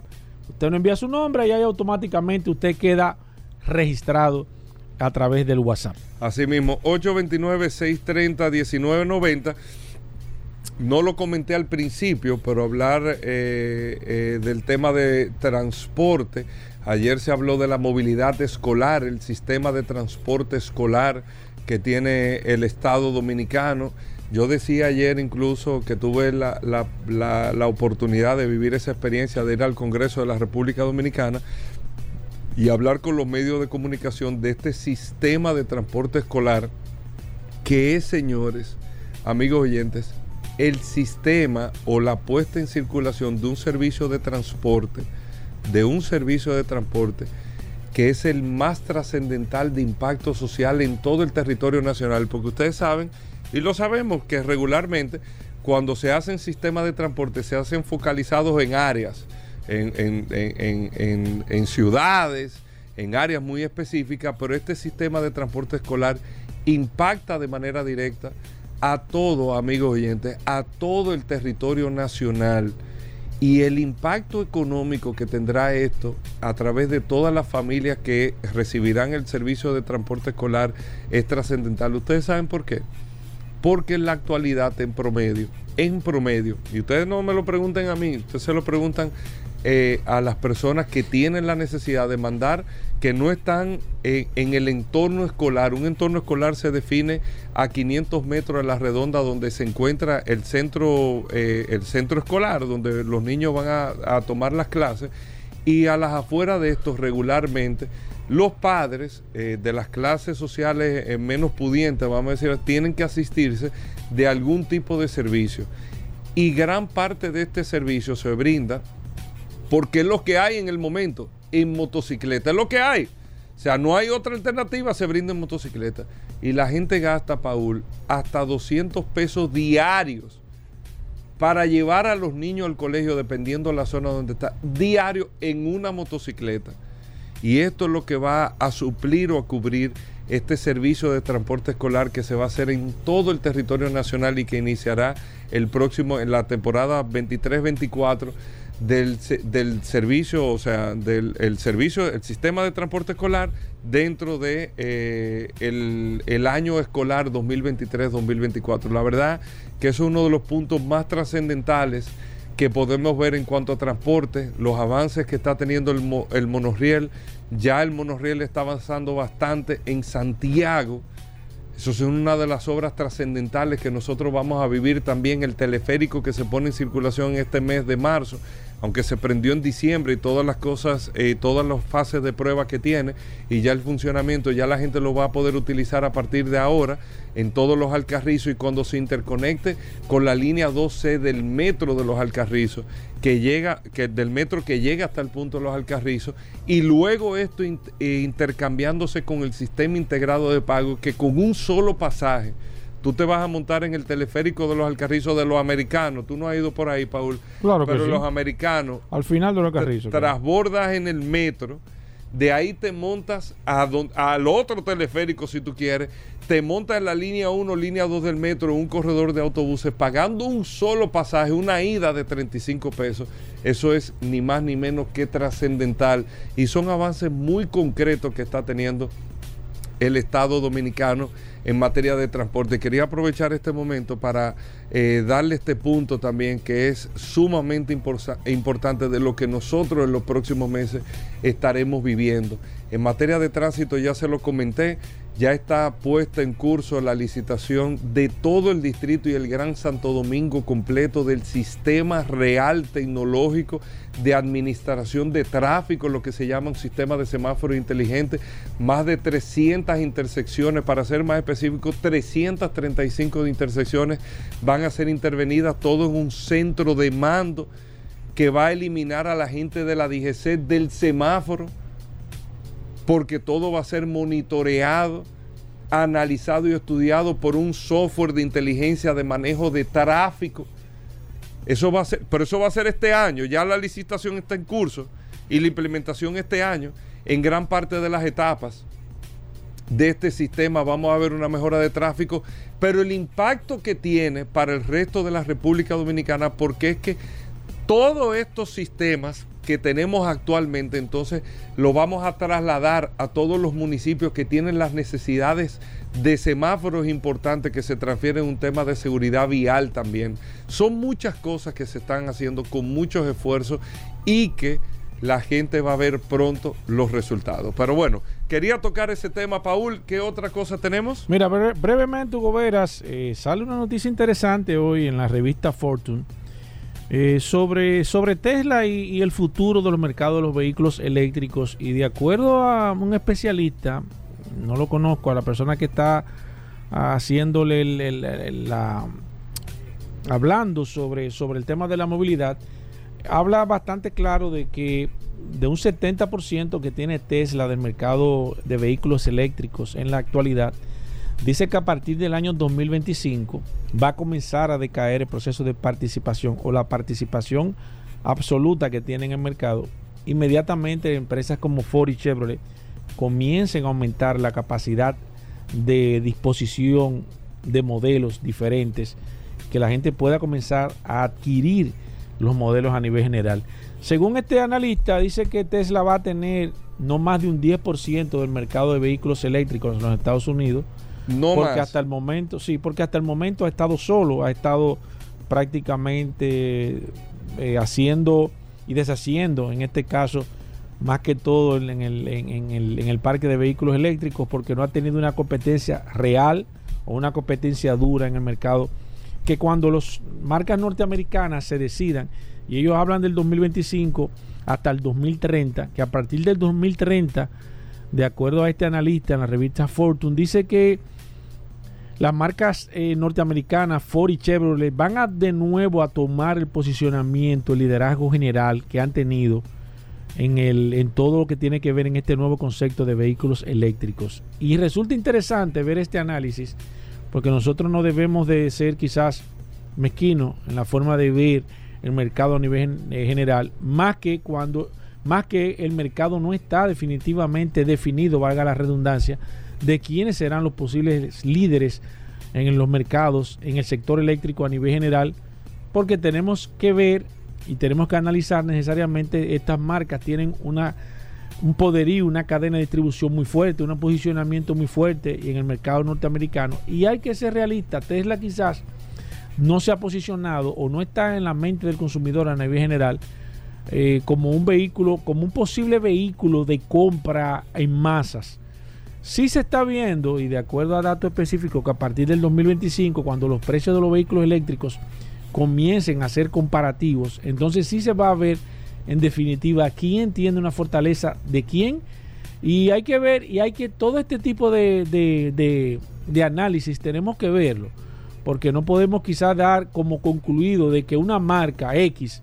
Usted no envía su nombre y ahí automáticamente usted queda registrado a través del WhatsApp. Así mismo, 829-630-1990. No lo comenté al principio, pero hablar eh, eh, del tema de transporte. Ayer se habló de la movilidad escolar, el sistema de transporte escolar que tiene el Estado dominicano. Yo decía ayer incluso que tuve la, la- la- la oportunidad de vivir esa experiencia de ir al Congreso de la República Dominicana y hablar con los medios de comunicación de este sistema de transporte escolar que es, señores, amigos oyentes, el sistema o la puesta en circulación de un servicio de transporte, de un servicio de transporte que es el más trascendental de impacto social en todo el territorio nacional, porque ustedes saben, y lo sabemos, que regularmente cuando se hacen sistemas de transporte se hacen focalizados en áreas, en, en- en- en- ciudades, en áreas muy específicas, pero este sistema de transporte escolar impacta de manera directa a todo, amigos oyentes, a todo el territorio nacional. Y el impacto económico que tendrá esto a través de todas las familias que recibirán el servicio de transporte escolar es trascendental. ¿Ustedes saben por qué? Porque en la actualidad, en promedio, en promedio, y ustedes no me lo pregunten a mí, ustedes se lo preguntan eh, a las personas que tienen la necesidad de mandar, que no están en, el entorno escolar. Un entorno escolar se define a 500 metros a la redonda donde se encuentra el centro, eh, el centro escolar, donde los niños van a, tomar las clases. Y a las afueras de esto regularmente los padres eh, de las clases sociales menos pudientes, vamos a decir, tienen que asistirse de algún tipo de servicio. Y gran parte de este servicio se brinda porque es lo que hay en el momento en motocicleta, es lo que hay. O sea, no hay otra alternativa, se brinda en motocicleta. Y la gente gasta, Paul, hasta 200 pesos diarios para llevar a los niños al colegio, dependiendo de la zona donde está, diario en una motocicleta. Y esto es lo que va a suplir o a cubrir este servicio de transporte escolar que se va a hacer en todo el territorio nacional y que iniciará el próximo, en la temporada 23-24 del, del servicio, o sea, del el servicio, el sistema de transporte escolar dentro de eh, el, el año escolar 2023-2024. La verdad que eso es uno de los puntos más trascendentales que podemos ver en cuanto a transporte, los avances que está teniendo el, el monorriel. Ya el monorriel está avanzando bastante en Santiago. Eso es una de las obras trascendentales que nosotros vamos a vivir también, el teleférico que se pone en circulación este mes de marzo, aunque se prendió en diciembre y todas las cosas, eh, todas las fases de prueba que tiene y ya el funcionamiento, ya la gente lo va a poder utilizar a partir de ahora en todos los Alcarrizos y cuando se interconecte con la línea 12 del metro de los Alcarrizos, que llega, que del metro que llega hasta el punto de los Alcarrizos, y luego esto eh, intercambiándose con el sistema integrado de pago, que con un solo pasaje, tú te vas a montar en el teleférico de los Alcarrizos de los americanos. Tú no has ido por ahí, Paul. Claro que pero sí. los americanos Al final de los carrizos. trasbordas en el metro de ahí te montas a al otro teleférico si tú quieres, te montas en la línea 1, línea 2 del metro, un corredor de autobuses, pagando un solo pasaje, una ida de 35 pesos. Eso es ni más ni menos que trascendental y son avances muy concretos que está teniendo el Estado dominicano en materia de transporte. Quería aprovechar este momento para eh, darle este punto también que es sumamente importante de lo que nosotros en los próximos meses estaremos viviendo. En materia de tránsito ya se lo comenté, ya está puesta en curso la licitación de todo el distrito y el Gran Santo Domingo completo del sistema real tecnológico de administración de tráfico, lo que se llama un sistema de semáforo inteligente, más de 300 intersecciones, para ser más específico, 335 intersecciones van a ser intervenidas, todo en un centro de mando que va a eliminar a la gente de la DGC del semáforo porque todo va a ser monitoreado, analizado y estudiado por un software de inteligencia de manejo de tráfico. Eso va a ser, pero eso va a ser este año, ya la licitación está en curso y la implementación este año en gran parte de las etapas de este sistema. Vamos a ver una mejora de tráfico, pero el impacto que tiene para el resto de la República Dominicana, porque es que todos estos sistemas que tenemos actualmente, entonces lo vamos a trasladar a todos los municipios que tienen las necesidades de semáforos importantes que se transfieren un tema de seguridad vial también. Son muchas cosas que se están haciendo con muchos esfuerzos y que la gente va a ver pronto los resultados. Pero bueno, quería tocar ese tema, Paul. ¿Qué otra cosa tenemos? Mira, brevemente, Hugo Veras, eh, sale una noticia interesante hoy en la revista Fortune eh, sobre, sobre Tesla y, el futuro de los mercados de los vehículos eléctricos. Y de acuerdo a un especialista, no lo conozco, a la persona que está haciéndole la, hablando sobre, sobre el tema de la movilidad, habla bastante claro de que de un 70% que tiene Tesla del mercado de vehículos eléctricos en la actualidad, Dice que a partir del año 2025 va a comenzar a decaer el proceso de participación o la participación absoluta que tienen en el mercado. Inmediatamente empresas como Ford y Chevrolet comiencen a aumentar la capacidad de disposición de modelos diferentes, que la gente pueda comenzar a adquirir los modelos a nivel general. Según este analista, dice que Tesla va a tener no más de un 10% del mercado de vehículos eléctricos en los Estados Unidos no porque hasta el momento, sí, porque hasta el momento ha estado solo, ha estado prácticamente eh, haciendo y deshaciendo, en este caso, más que todo en el, en, el, en el parque de vehículos eléctricos, porque no ha tenido una competencia real o una competencia dura en el mercado, que cuando las marcas norteamericanas se decidan, y ellos hablan del 2025 hasta el 2030, que a partir del 2030, de acuerdo a este analista en la revista Fortune, dice que las marcas eh, norteamericanas Ford y Chevrolet van a de nuevo a tomar el posicionamiento, el liderazgo general que han tenido en, el, en todo lo que tiene que ver en este nuevo concepto de vehículos eléctricos. Y resulta interesante ver este análisis porque nosotros no debemos de ser quizás mezquinos en la forma de ver el mercado a nivel eh, general, más que cuando más que el mercado no está definitivamente definido, valga la redundancia, de quiénes serán los posibles líderes en los mercados, en el sector eléctrico a nivel general, porque tenemos que ver y tenemos que analizar necesariamente estas marcas tienen una un poderío, una cadena de distribución muy fuerte, un posicionamiento muy fuerte en el mercado norteamericano. Y hay que ser realista. Tesla quizás no se ha posicionado o no está en la mente del consumidor a nivel general eh, como un vehículo, como un posible vehículo de compra en masas. Sí se está viendo, y de acuerdo a datos específicos, que a partir del 2025, cuando los precios de los vehículos eléctricos comiencen a ser comparativos, entonces sí se va a ver en definitiva quién tiene una fortaleza de quién. Y hay que ver, y hay que todo este tipo de, de, de análisis tenemos que verlo, porque no podemos quizás dar como concluido de que una marca X,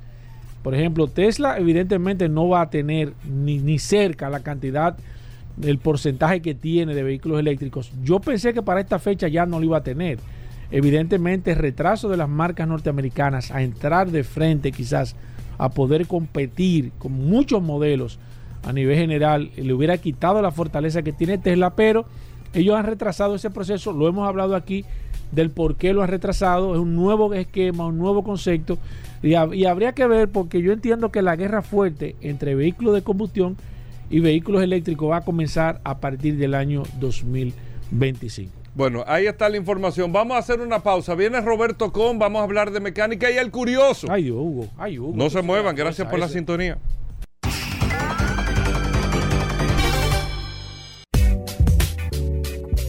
por ejemplo, Tesla evidentemente no va a tener ni, ni cerca la cantidad el porcentaje que tiene de vehículos eléctricos. Yo pensé que para esta fecha ya no lo iba a tener. Evidentemente, retraso de las marcas norteamericanas a entrar de frente quizás a poder competir con muchos modelos a nivel general le hubiera quitado la fortaleza que tiene Tesla, pero ellos han retrasado ese proceso, lo hemos hablado aquí del por qué lo han retrasado, es un nuevo esquema, un nuevo concepto, y habría que ver, porque yo entiendo que la guerra fuerte entre vehículos de combustión y vehículos eléctricos va a comenzar a partir del año 2025. Bueno, ahí está la información. Vamos a hacer una pausa. Viene Roberto Con, vamos a hablar de mecánica y el curioso. Ay, Hugo, ay, Hugo. No se muevan, gracias por la sintonía.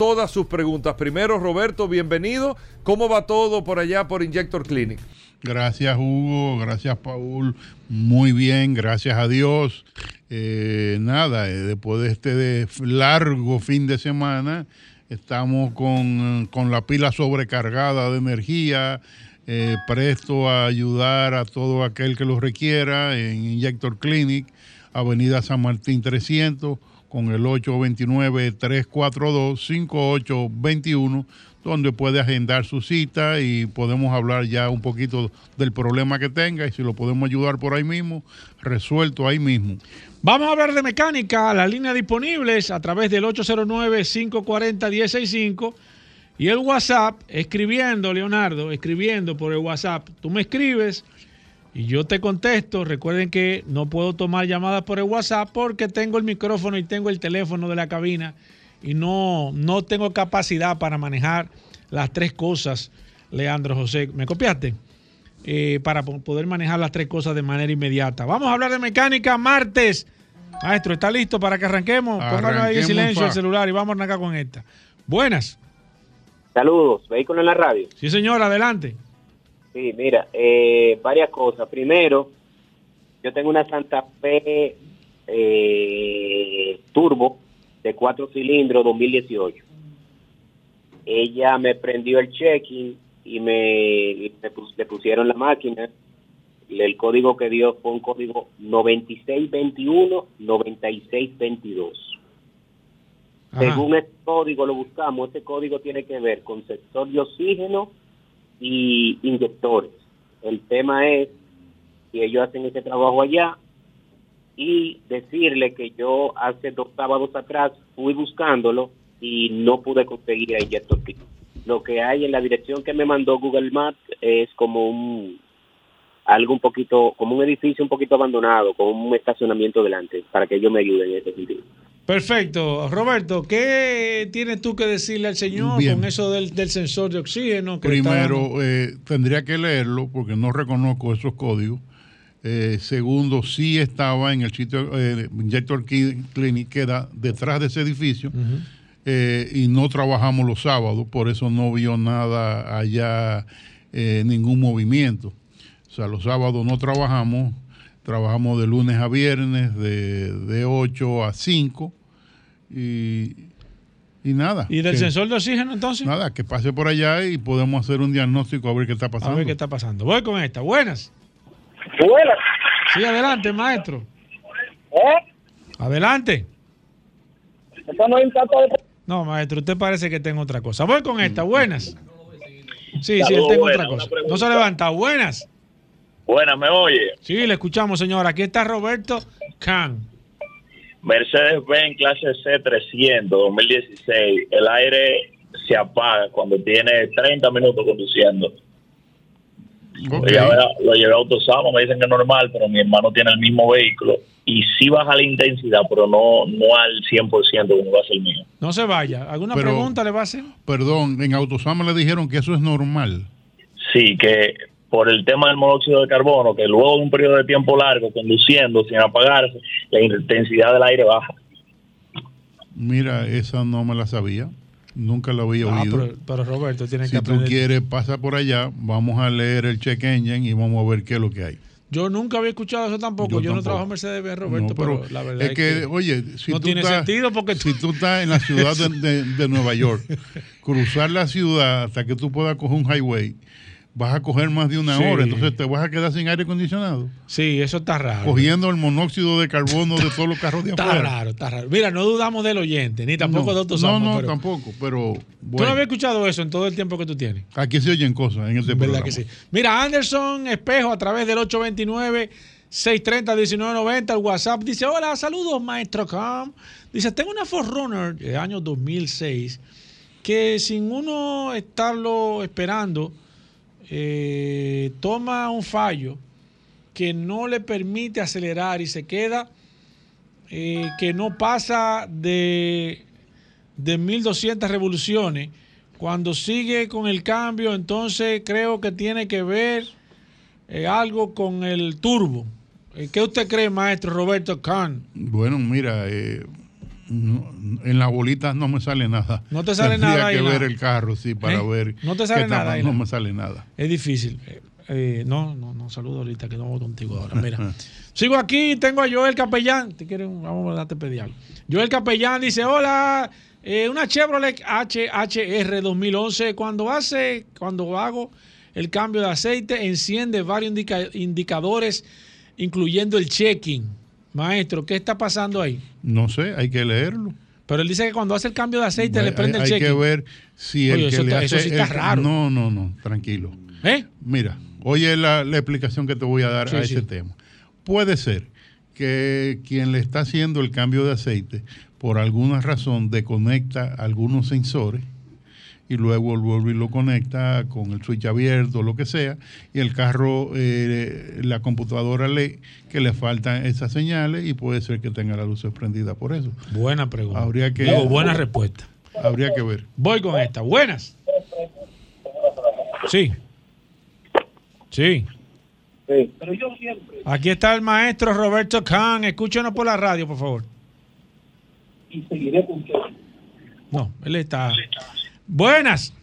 todas sus preguntas. Primero, Roberto, bienvenido. ¿Cómo va todo por allá por Injector Clinic? Gracias, Hugo. Gracias, Paul. Muy bien, gracias a Dios. Eh, nada, eh, después de este largo fin de semana, estamos con, con la pila sobrecargada de energía, eh, presto a ayudar a todo aquel que lo requiera en Injector Clinic, Avenida San Martín 300 con el 829-342-5821, donde puede agendar su cita y podemos hablar ya un poquito del problema que tenga y si lo podemos ayudar por ahí mismo, resuelto ahí mismo. Vamos a hablar de mecánica, las líneas disponibles a través del 809-540-165 y el WhatsApp, escribiendo, Leonardo, escribiendo por el WhatsApp. Tú me escribes y yo te contesto. Recuerden que no puedo tomar llamadas por el WhatsApp porque tengo el micrófono y tengo el teléfono de la cabina y no, no tengo capacidad para manejar las tres cosas, Leandro José. ¿Me copiaste? Eh, para poder manejar las tres cosas de manera inmediata. Vamos a hablar de mecánica martes. Maestro, ¿está listo para que arranquemos? Póngalo ahí en silencio el celular y vamos acá con esta. Buenas. Saludos, vehículo en la radio. Sí, señor, adelante. Sí, mira, eh, varias cosas. Primero, yo tengo una Santa Fe eh, Turbo de cuatro cilindros 2018. Ella me prendió el check-in y me, me pus- le pusieron la máquina. El código que dio fue un código 9621-9622. Ajá. Según este código lo buscamos, este código tiene que ver con sector de oxígeno y inyectores. El tema es que ellos hacen ese trabajo allá y decirle que yo hace dos sábados atrás fui buscándolo y no pude conseguir Inyector. Lo que hay en la dirección que me mandó Google Maps es como un algo un poquito, como un edificio un poquito abandonado, con un estacionamiento delante, para que ellos me ayuden en ese sentido. Perfecto. Roberto, ¿qué tienes tú que decirle al señor Bien. con eso del, del sensor de oxígeno? que? Primero, eh, tendría que leerlo porque no reconozco esos códigos. Eh, segundo, sí estaba en el sitio eh, Injector Clinic, que era detrás de ese edificio, eh, y no trabajamos los sábados, por eso no vio nada allá, eh, ningún movimiento. O sea, los sábados no trabajamos, trabajamos de lunes a viernes, de, de 8 a 5, y, y nada. ¿Y del que- sensor de oxígeno entonces? Nada, que pase por allá y podemos hacer un diagnóstico a ver qué está A pasando. ver qué está pasando. Voy con esta. Buenas. Buenas. Sí, adelante, maestro. ¿Eh? Adelante. De No, maestro, usted parece que tengo otra cosa. Voy con esta. Buenas. Sí, sí, él tengo buenas, otra cosa. No se levanta. Buenas. Buena, ¿me oye? Sí, le escuchamos, señor. Aquí está Roberto Can. Mercedes-Benz clase C300 2016. El aire se apaga cuando tiene 30 minutos conduciendo. Ok. Lo, llevé, a- lo llevé a Autosama, me dicen que es normal, pero mi hermano tiene el mismo vehículo y sí baja la intensidad, pero no, no al 100% como va a ser el mío. No se vaya. ¿Alguna Pero- pregunta le va a hacer? Perdón, en Autosama le dijeron que eso es normal. Sí, que por el tema del monóxido de carbono, que luego de un periodo de tiempo largo conduciendo sin apagarse, la intensidad del aire baja. Mira, esa no me la sabía. Nunca la había Ah, oído. pero, pero Roberto tiene que si tú quieres, pasa por allá. Vamos a leer el check engine y vamos a ver qué es lo que hay. Yo nunca había escuchado eso tampoco. Yo, Yo no trabajo en Mercedes Benz, Roberto, No, pero, la verdad es que, oye, si no tú tiene estás- sentido porque si tú estás en la ciudad de, de- de Nueva York, cruzar la ciudad hasta que tú puedas coger un highway, vas a coger más de una Sí. hora, entonces te vas a quedar sin aire acondicionado, Sí, eso está raro. cogiendo el monóxido de carbono de todos los carros de Está afuera. raro, está raro. Mira, no dudamos del oyente, ni tampoco no, de otros No, no, pero- tampoco, pero Tú no bueno, habías escuchado eso en todo el tiempo que tú tienes. aquí se oyen cosas en este ¿Verdad programa. que sí? Mira, Anderson Espejo a través del 829-630-1990, el WhatsApp dice, hola, saludos, maestro Cam. Dice, tengo una Forerunner de año 2006 que sin uno estarlo esperando, eh, toma un fallo que no le permite acelerar y se queda eh, que no pasa de, de 1200 revoluciones. Cuando sigue con el cambio, entonces creo que tiene que ver eh, algo con el turbo. ¿Qué usted cree, maestro Roberto Kahn? Bueno, mira, eh, no- en las bolitas no me sale nada. No te sale Tendría nada ahí, que ver nada. el carro, sí, para ¿Eh? ver. No te sale nada tamaño. No me sale nada. Es difícil. Eh, eh, no, no, no, saludo ahorita que no voy contigo ahora. Mira, sigo aquí, tengo a Joel Capellán. ¿Te quieren? Vamos a darte pedir algo. Joel Capellán dice: Hola, eh, una Chevrolet HHR 2011. Cuando hace, cuando hago el cambio de aceite, enciende varios indica- indicadores, incluyendo el checking. Maestro, ¿qué está pasando ahí? No sé, hay que leerlo. Pero él dice que cuando hace el cambio de aceite hay, le prende hay el checking. que ver si el Oye, que eso le está- eso hace sí está el- raro. No, no, no, tranquilo. ¿Eh? Mira, oye la, la explicación que te voy a dar Sí, a sí. ese tema. Puede ser que quien le está haciendo el cambio de aceite, por alguna razón, desconecta algunos sensores y luego vuelve y lo conecta con el switch abierto, lo que sea, y el carro, eh, la computadora lee que le faltan esas señales y puede ser que tenga la luz prendida por eso. Buena pregunta. Habría que- Digo, buena respuesta. Habría que ver. Voy con esta. Buenas. Sí. Sí. Pero yo siempre, Aquí está el maestro Roberto Kahn. Escúchenos por la radio, por favor. y seguiré con No, él está. Buenas.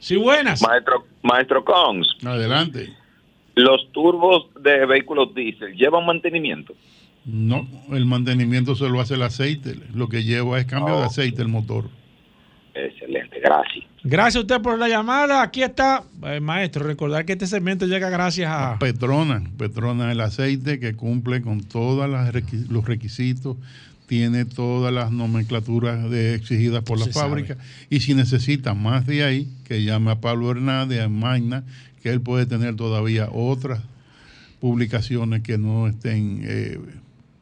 Sí, buenas. Maestro, maestro Cons, Adelante. los turbos de vehículos diésel llevan mantenimiento. No, el mantenimiento se lo hace el aceite. Lo que lleva es cambio de Oh. aceite el motor. Excelente, gracias. Gracias a usted por la llamada. Aquí está, eh, maestro. Recordar que este segmento llega gracias a. Petrona, Petrona el aceite que cumple con todos los requisitos, tiene todas las nomenclaturas de- exigidas por la Se sabe. fábrica y si necesita más de ahí, que llame a Pablo Hernández, a Magna, que él puede tener todavía otras publicaciones que no estén eh,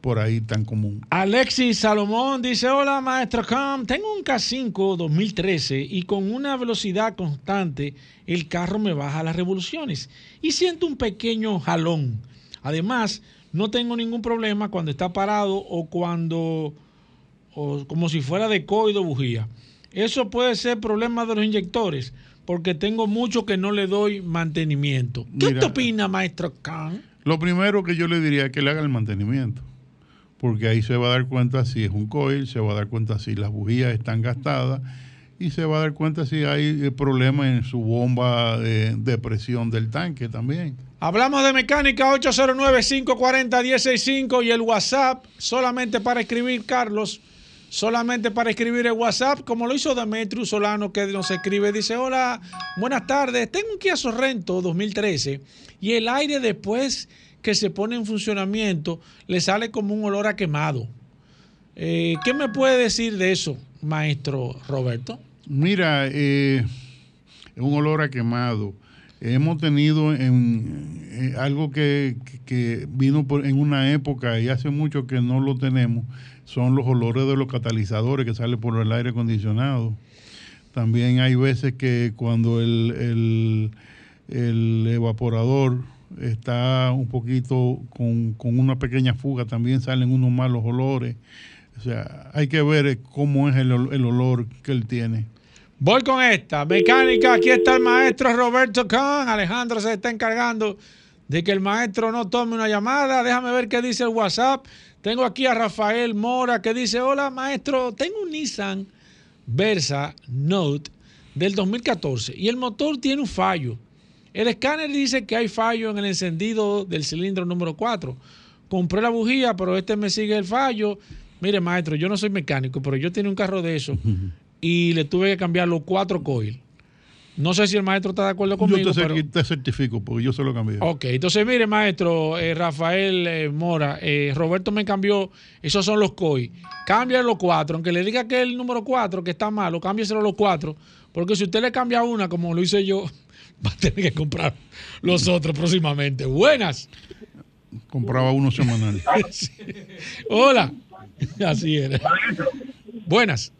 por ahí tan común. Alexis Salomón dice, hola maestro Cam, tengo un K5 2013 y con una velocidad constante el carro me baja las revoluciones y siento un pequeño jalón. Además, no tengo ningún problema cuando está parado o cuando, o como si fuera de coido bujía. Eso puede ser problema de los inyectores porque tengo mucho que no le doy mantenimiento. ¿Qué Mira, usted opina, maestro Khan? Lo primero que yo le diría es que le haga el mantenimiento, porque ahí se va a dar cuenta si es un coil, se va a dar cuenta si las bujías están gastadas y se va a dar cuenta si hay eh, problemas en su bomba de, presión del tanque también. Hablamos de mecánica 809-540-165 y el WhatsApp solamente para escribir, Carlos, solamente para escribir el WhatsApp, como lo hizo Demetrio Solano que nos escribe, dice, hola, buenas tardes, tengo un Kia Sorrento 2013 y el aire después que se pone en funcionamiento le sale como un olor a quemado. Eh, ¿Qué me puede decir de eso, maestro Roberto? Mira, eh, un olor a quemado. Hemos tenido en, eh, algo que, que- vino por- en una época y hace mucho que no lo tenemos, son los olores de los catalizadores que salen por el aire acondicionado. También hay veces que cuando el, el- evaporador está un poquito con, una pequeña fuga, también salen unos malos olores. O sea, hay que ver cómo es el, el olor que él tiene. Voy con esta. Mecánica, aquí está el maestro Roberto Kahn. Alejandro se está encargando de que el maestro no tome una llamada. Déjame ver qué dice el WhatsApp. Tengo aquí a Rafael Mora que dice, hola maestro, tengo un Nissan Versa Note del 2014 y el motor tiene un fallo. El escáner dice que hay fallo en el encendido del cilindro número 4. Compré la bujía, pero este me sigue el fallo. Mire, maestro, yo no soy mecánico, pero yo tenía un carro de eso y le tuve que cambiar los cuatro coils. No sé si el maestro está de acuerdo conmigo. Yo te, pero... cer- te certifico porque yo se lo cambié. Ok, entonces mire, maestro eh, Rafael eh, Mora, eh, Roberto me cambió, esos son los COI. Cambia los cuatro, aunque le diga que el número cuatro, que está malo, cámbieselo los cuatro, porque si usted le cambia una, como lo hice yo, va a tener que comprar los otros próximamente. Buenas. Compraba uno semanal. Hola. Así era. Buenas.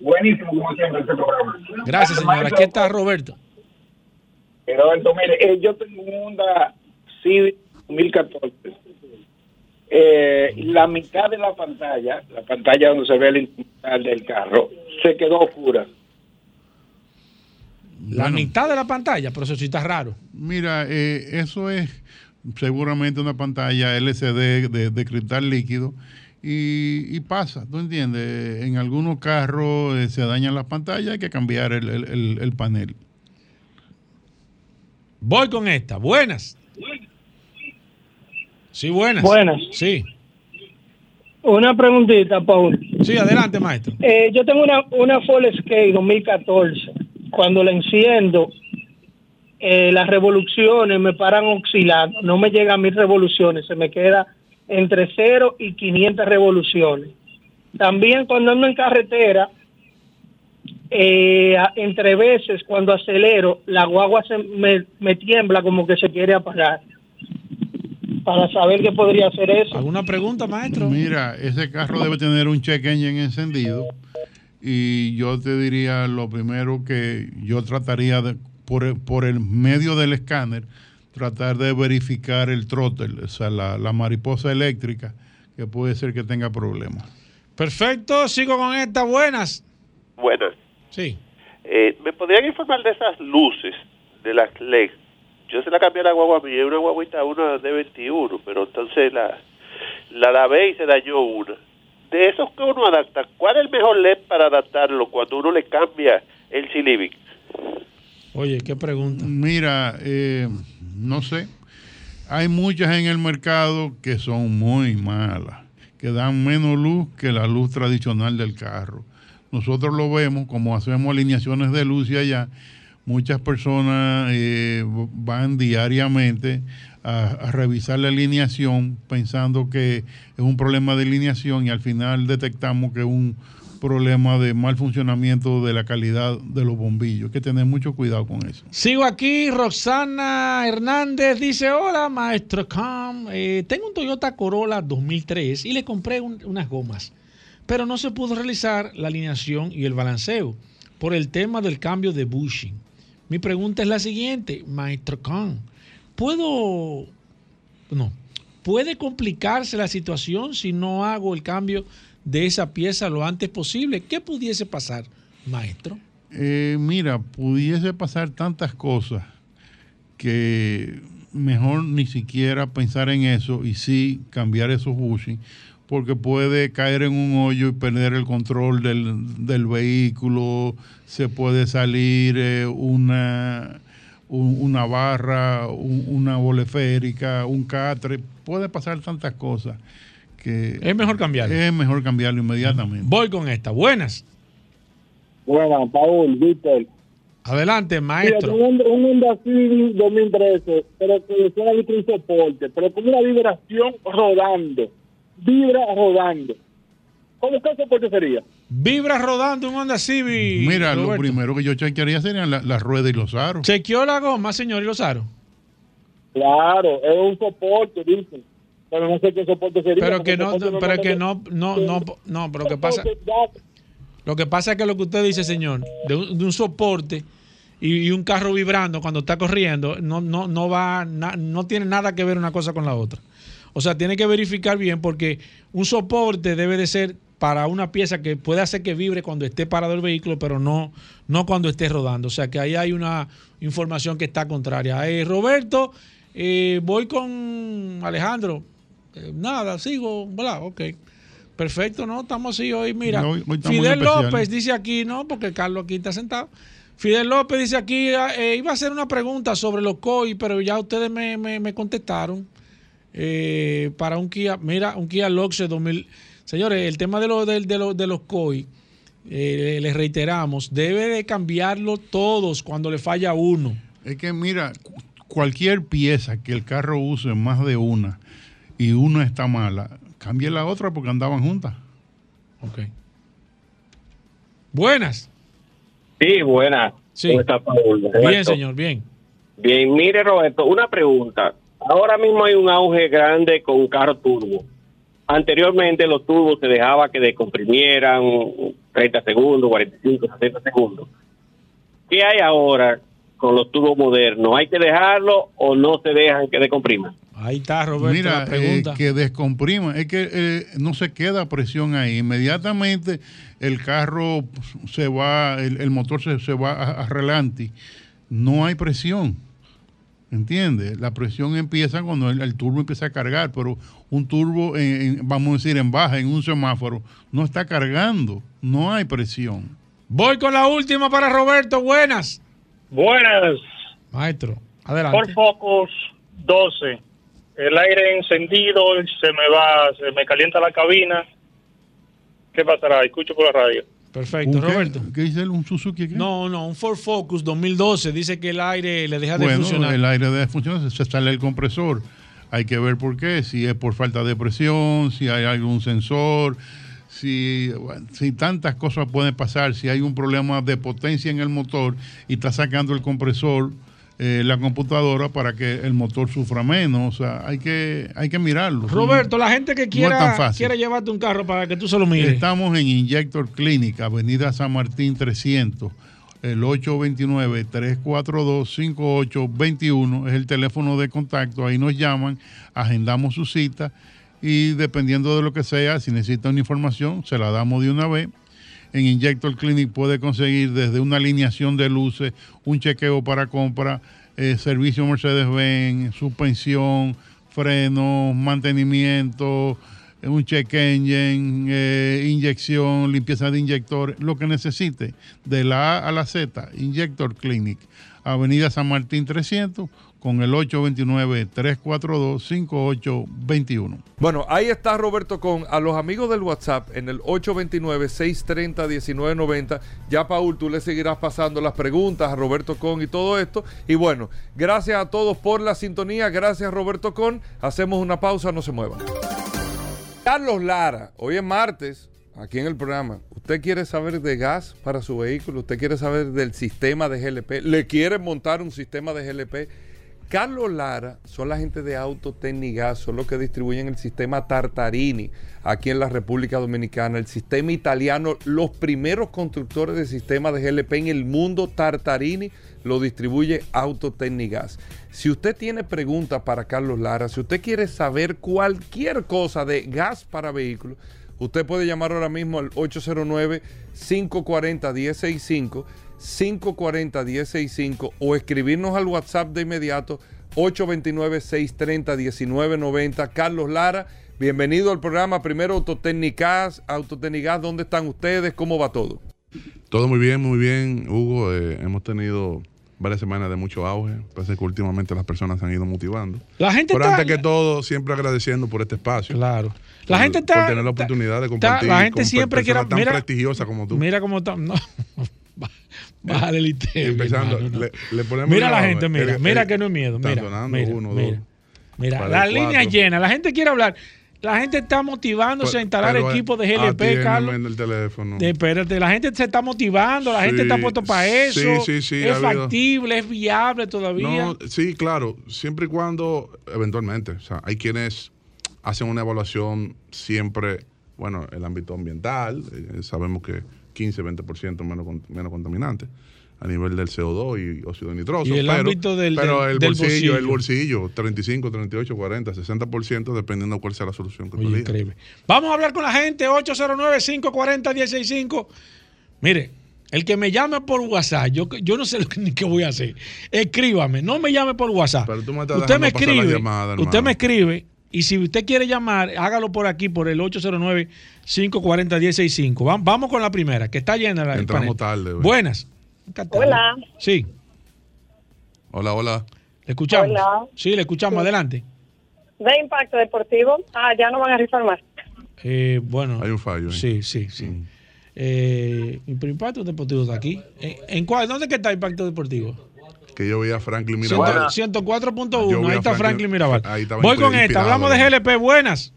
Buenísimo, como siempre, este programa. Gracias, señora. Aquí está Roberto. Roberto, mire, eh, yo tengo un Honda Civic 2014. Eh, la mitad de la pantalla, la pantalla donde se ve el instrumental del carro, se quedó oscura. La Bueno. mitad de la pantalla, pero eso sí está raro. Mira, eh, eso es seguramente una pantalla LCD de, de cristal líquido y, y pasa, ¿tú entiendes? En algunos carros eh, se dañan las pantallas, hay que cambiar el, el- el- el panel. Voy con esta. Buenas. Sí, buenas. Buenas. Sí. Una preguntita, Paul. Sí, adelante, maestro. Eh, yo tengo una, una Ford Escape 2014. Cuando la enciendo, eh, las revoluciones me paran oscilando. No me llegan mis revoluciones. Se me queda entre 0 y 500 revoluciones. También cuando ando en carretera, eh, entre veces cuando acelero, la guagua se me, me tiembla como que se quiere apagar. Para saber qué podría hacer eso. ¿Alguna pregunta, maestro? Mira, ese carro debe tener un check engine encendido y yo te diría lo primero que yo trataría de, por, el- por el medio del escáner, tratar de verificar el throttle, o sea, la, la mariposa eléctrica, que puede ser que tenga problemas. Perfecto, sigo con esta. Buenas. Buenas. Sí. Eh, ¿Me podrían informar de esas luces de las LED? Yo se la cambié a la guagua mía, una guaguita, una de 21, pero entonces la, la lavé y se dañó una. De esos que uno adapta, ¿cuál es el mejor LED para adaptarlo cuando uno le cambia el Civic? Oye, qué pregunta. Mira, eh, no sé, hay muchas en el mercado que son muy malas, que dan menos luz que la luz tradicional del carro. Nosotros lo vemos como hacemos alineaciones de luz y allá. Muchas personas eh, van diariamente a, a revisar la alineación pensando que es un problema de alineación y al final detectamos que un problema de mal funcionamiento de la calidad de los bombillos. Hay que tener mucho cuidado con eso. Sigo aquí, Roxana Hernández dice, hola maestro Cam, Eh, tengo un Toyota Corolla 2003 y le compré un- unas gomas, pero no se pudo realizar la alineación y el balanceo por el tema del cambio de bushing. Mi pregunta es la siguiente, maestro Cam, ¿puedo, no, puede complicarse la situación si no hago el cambio de esa pieza lo antes posible? ¿Qué pudiese pasar, maestro? Eh, mira, pudiese pasar tantas cosas que mejor ni siquiera pensar en eso y sí cambiar esos bushings, porque puede caer en un hoyo y perder el control del, del vehículo, se puede salir eh, una, un- una barra, un- una boleférica, un catre, puede pasar tantas cosas que Es mejor cambiarlo. es mejor cambiarlo inmediatamente. Voy con esta. Buenas. Bueno, Paul, Víctor. Adelante, Mira, maestro. tengo un, un Honda Civic 2013, pero que de un soporte, pero con una vibración rodando. Vibra rodando. ¿Cómo qué soporte sería? Vibra rodando un Honda Civic. Mira, lo primero que yo chequearía serían la- las ruedas y los aros. Chequeó la goma, señor, y los aros. Claro, es un soporte, dicen. Pero no sé qué soporte sería. Pero que no, pero que no, no, no, no, pero lo que pasa, lo que pasa es que lo que usted dice, señor, de un, de un soporte y, y un carro vibrando cuando está corriendo, no, no, no va, na- no tiene nada que ver una cosa con la otra. O sea, tiene que verificar bien porque un soporte debe de ser para una pieza que puede hacer que vibre cuando esté parado el vehículo, pero no, no cuando esté rodando. O sea, que ahí hay una información que está contraria. Eh, Roberto, eh, voy con Alejandro. Eh, nada, sigo, bla, ok. Perfecto, ¿no? Estamos así hoy. Mira, hoy Fidel. López dice aquí, no, porque Carlos aquí está sentado. Fidel López dice aquí, eh, iba a hacer una pregunta sobre los COI, pero ya ustedes me, me- me contestaron. Eh, para un Kia, mira, un Kia Loxe 2000. Señores, el tema de, los de, de los- de los COI, eh, les reiteramos, debe de cambiarlo todos cuando le falla uno. Es que mira, cu- cualquier pieza que el carro use más de una y una está mala, cambie la otra porque andaban juntas. Ok. Buenas. Sí, buenas. Sí. ¿Cómo está, Paul? Bien, señor, bien. Bien, mire, Roberto, una pregunta. Ahora mismo hay un auge grande con carro turbo. Anteriormente los turbos se dejaba que descomprimieran 30 segundos, 45, 60 segundos. ¿Qué hay ahora con los turbos modernos? ¿Hay que dejarlo o no se dejan que descompriman? Ahí está, Roberto, Mira, la pregunta. eh, que descomprima, es que eh, no se queda presión ahí. Inmediatamente el carro se va, el, el motor se, se va a, a relante, no hay presión. ¿Entiendes? La presión empieza cuando el, el turbo empieza a cargar, pero un turbo, en- en- vamos a decir, en baja, en un semáforo, no está cargando, no hay presión. Voy con la última para Roberto. Buenas. Buenas. Maestro, Por adelante. Focus 12. El aire encendido, se me va, se me calienta la cabina. ¿Qué pasará? Escucho por la radio. Perfecto. Roberto. ¿Qué dice él? ¿Un Suzuki? qué? No, no, un Ford Focus 2012 dice que el aire le deja de bueno, funcionar. el aire de funcionar, se sale el compresor. Hay que ver por qué, si es por falta de presión, si hay algún sensor, si, bueno, si tantas cosas pueden pasar, si hay un problema de potencia en el motor y está sacando el compresor eh, la computadora para que el motor sufra menos. O sea, hay que, hay que mirarlo. Roberto, la gente que quiera, quiera llevarte un carro para que tú se lo mires. Estamos en Injector Clinic, Avenida San Martín 300. El 829-342-5821 es el teléfono de contacto. Ahí nos llaman, agendamos su cita y dependiendo de lo que sea, si necesita una información, se la damos de una vez. En Injector Clinic puede conseguir desde una alineación de luces, un chequeo para compra, eh, servicio Mercedes-Benz, suspensión, frenos, mantenimiento, eh, un check engine, eh, inyección, limpieza de inyectores, lo que necesite, de la A a la Z, Injector Clinic, Avenida San Martín 300, con el 829-342-5821. Bueno, ahí está Roberto con a los amigos del WhatsApp en el 829-630-1990. Ya, Paul, tú le seguirás pasando las preguntas a Roberto Con y todo esto. Y bueno, gracias a todos por la sintonía. Gracias, Roberto Con. Hacemos una pausa, no se muevan. Carlos Lara, hoy es martes, aquí en el programa. ¿Usted quiere saber de gas para su vehículo? ¿Usted quiere saber del sistema de GLP? ¿Le quiere montar un sistema de GLP? Carlos Lara son la gente de Autotecnigas, son los que distribuyen el sistema Tartarini aquí en la República Dominicana, el sistema italiano, los primeros constructores de sistemas de GLP en el mundo, Tartarini lo distribuye Autotecnigas. Si usted tiene preguntas para Carlos Lara, si usted quiere saber cualquier cosa de gas para vehículos, usted puede llamar ahora mismo al 809-540-1065. 540-1065 o escribirnos al WhatsApp de inmediato 829-630-1990. Carlos Lara, bienvenido al programa. Primero Autotécnicas, Autotécnicas, ¿dónde están ustedes? ¿Cómo va todo? Todo muy bien, muy bien, Hugo. Eh, hemos tenido varias semanas de mucho auge. Parece que últimamente las personas se han ido motivando. La gente Pero está- antes que todo, siempre agradeciendo por este espacio. Claro. La Por- gente está- Por tener la oportunidad de está- compartir la gente con siempre quiere- tan mira- prestigiosa como tú. Mira cómo está. No. Bájale el Empezando, no. le- le ponemos Mira la grabado. gente, mira, El- mira el- que no es miedo. Mira, mira, uno, mira. dos, Mira, la línea llena, la gente quiere hablar. La gente está motivándose a instalar Pero, eh, equipos de GLP, atiéndeme Carlos. en el teléfono. Espérate, la gente se está motivando, la gente está puesto para eso. sí, sí, sí, es habido- factible, es viable todavía. No, sí, claro, siempre y cuando, eventualmente, o sea, hay quienes hacen una evaluación siempre, bueno, el ámbito ambiental, eh, sabemos que 15, 20% menos, menos contaminante a nivel del CO2 y óxido nitroso. Y el pero, ámbito del- pero del- el del bolsillo, el bolsillo. bolsillo, 35, 38, 40, 60%, dependiendo de cuál sea la solución que tú increíble. Vamos a hablar con la gente, 809-540-165. Mire, el que me llame por WhatsApp, yo, yo no sé lo que, ni qué voy a hacer. Escríbame, no me llame por WhatsApp. Pero tú me estás usted me pasar la escribe, llamada, usted me escribe y si usted quiere llamar, hágalo por aquí, por el 809-540-165. Vam- Vamos con la primera, que está llena la Entramos panel. tarde, güey. Buenas. Hola. Sí, Hola, hola. le escuchamos. Hola. Sí, le escuchamos. Adelante. De Impacto Deportivo. Ah, ya no van a rifar más. Eh, bueno. Hay un fallo. Sí, sí, sí. Eh, pero Impacto Deportivo está aquí. ¿En, en cuál? ¿Dónde que está Impacto Deportivo? Que yo veía a Franklin Mirabal. Ciento- Yo 104.1. vi Ahí está Franklin Mirabal. ahí Voy con inspirado, esta. Hablamos de. GLP. Buenas.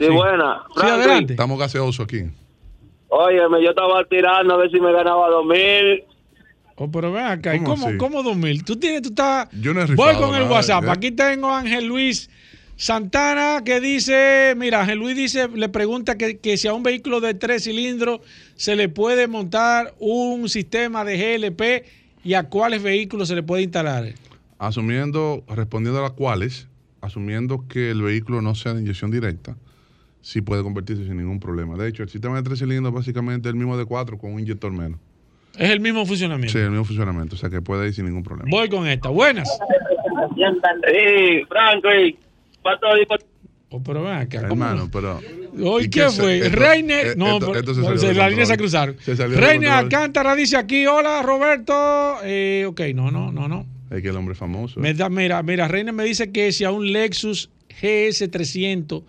Sí, buena. Sí, adelante. Estamos gaseosos aquí. Óyeme, yo estaba tirando a ver si me ganaba dos mil. Oh, pero ven acá. ¿y ¿Cómo ¿Cómo, así? cómo 2000? Tú tienes, tú estás. Yo no he Voy con el WhatsApp. Aquí tengo a Ángel Luis Santana que dice: Mira, Ángel Luis dice, le pregunta que, que si a un vehículo de tres cilindros se le puede montar un sistema de GLP y a cuáles vehículos se le puede instalar. Asumiendo, respondiendo a las cuales, asumiendo que el vehículo no sea de inyección directa, sí puede convertirse sin ningún problema. De hecho, el sistema de tres cilindros básicamente es el mismo de cuatro con un inyector menos. Es el mismo funcionamiento. Sí, el mismo funcionamiento, o sea que puede ir sin ningún problema. Voy con esta. Buenas. Sí, Franklin. ¿Cuánto Oh, pero ven acá. Hermano, pero. Hoy ¿y qué fue? esto- Reiner. eh, no, esto- pero- se salió se- control. líneas se cruzaron. Se salió de Reiner. Alcántara dice aquí: Hola, Roberto. Eh, ok, no, no, no, no. Es que el hombre es famoso. Da- mira, mira, Reiner me dice que si a un Lexus GS300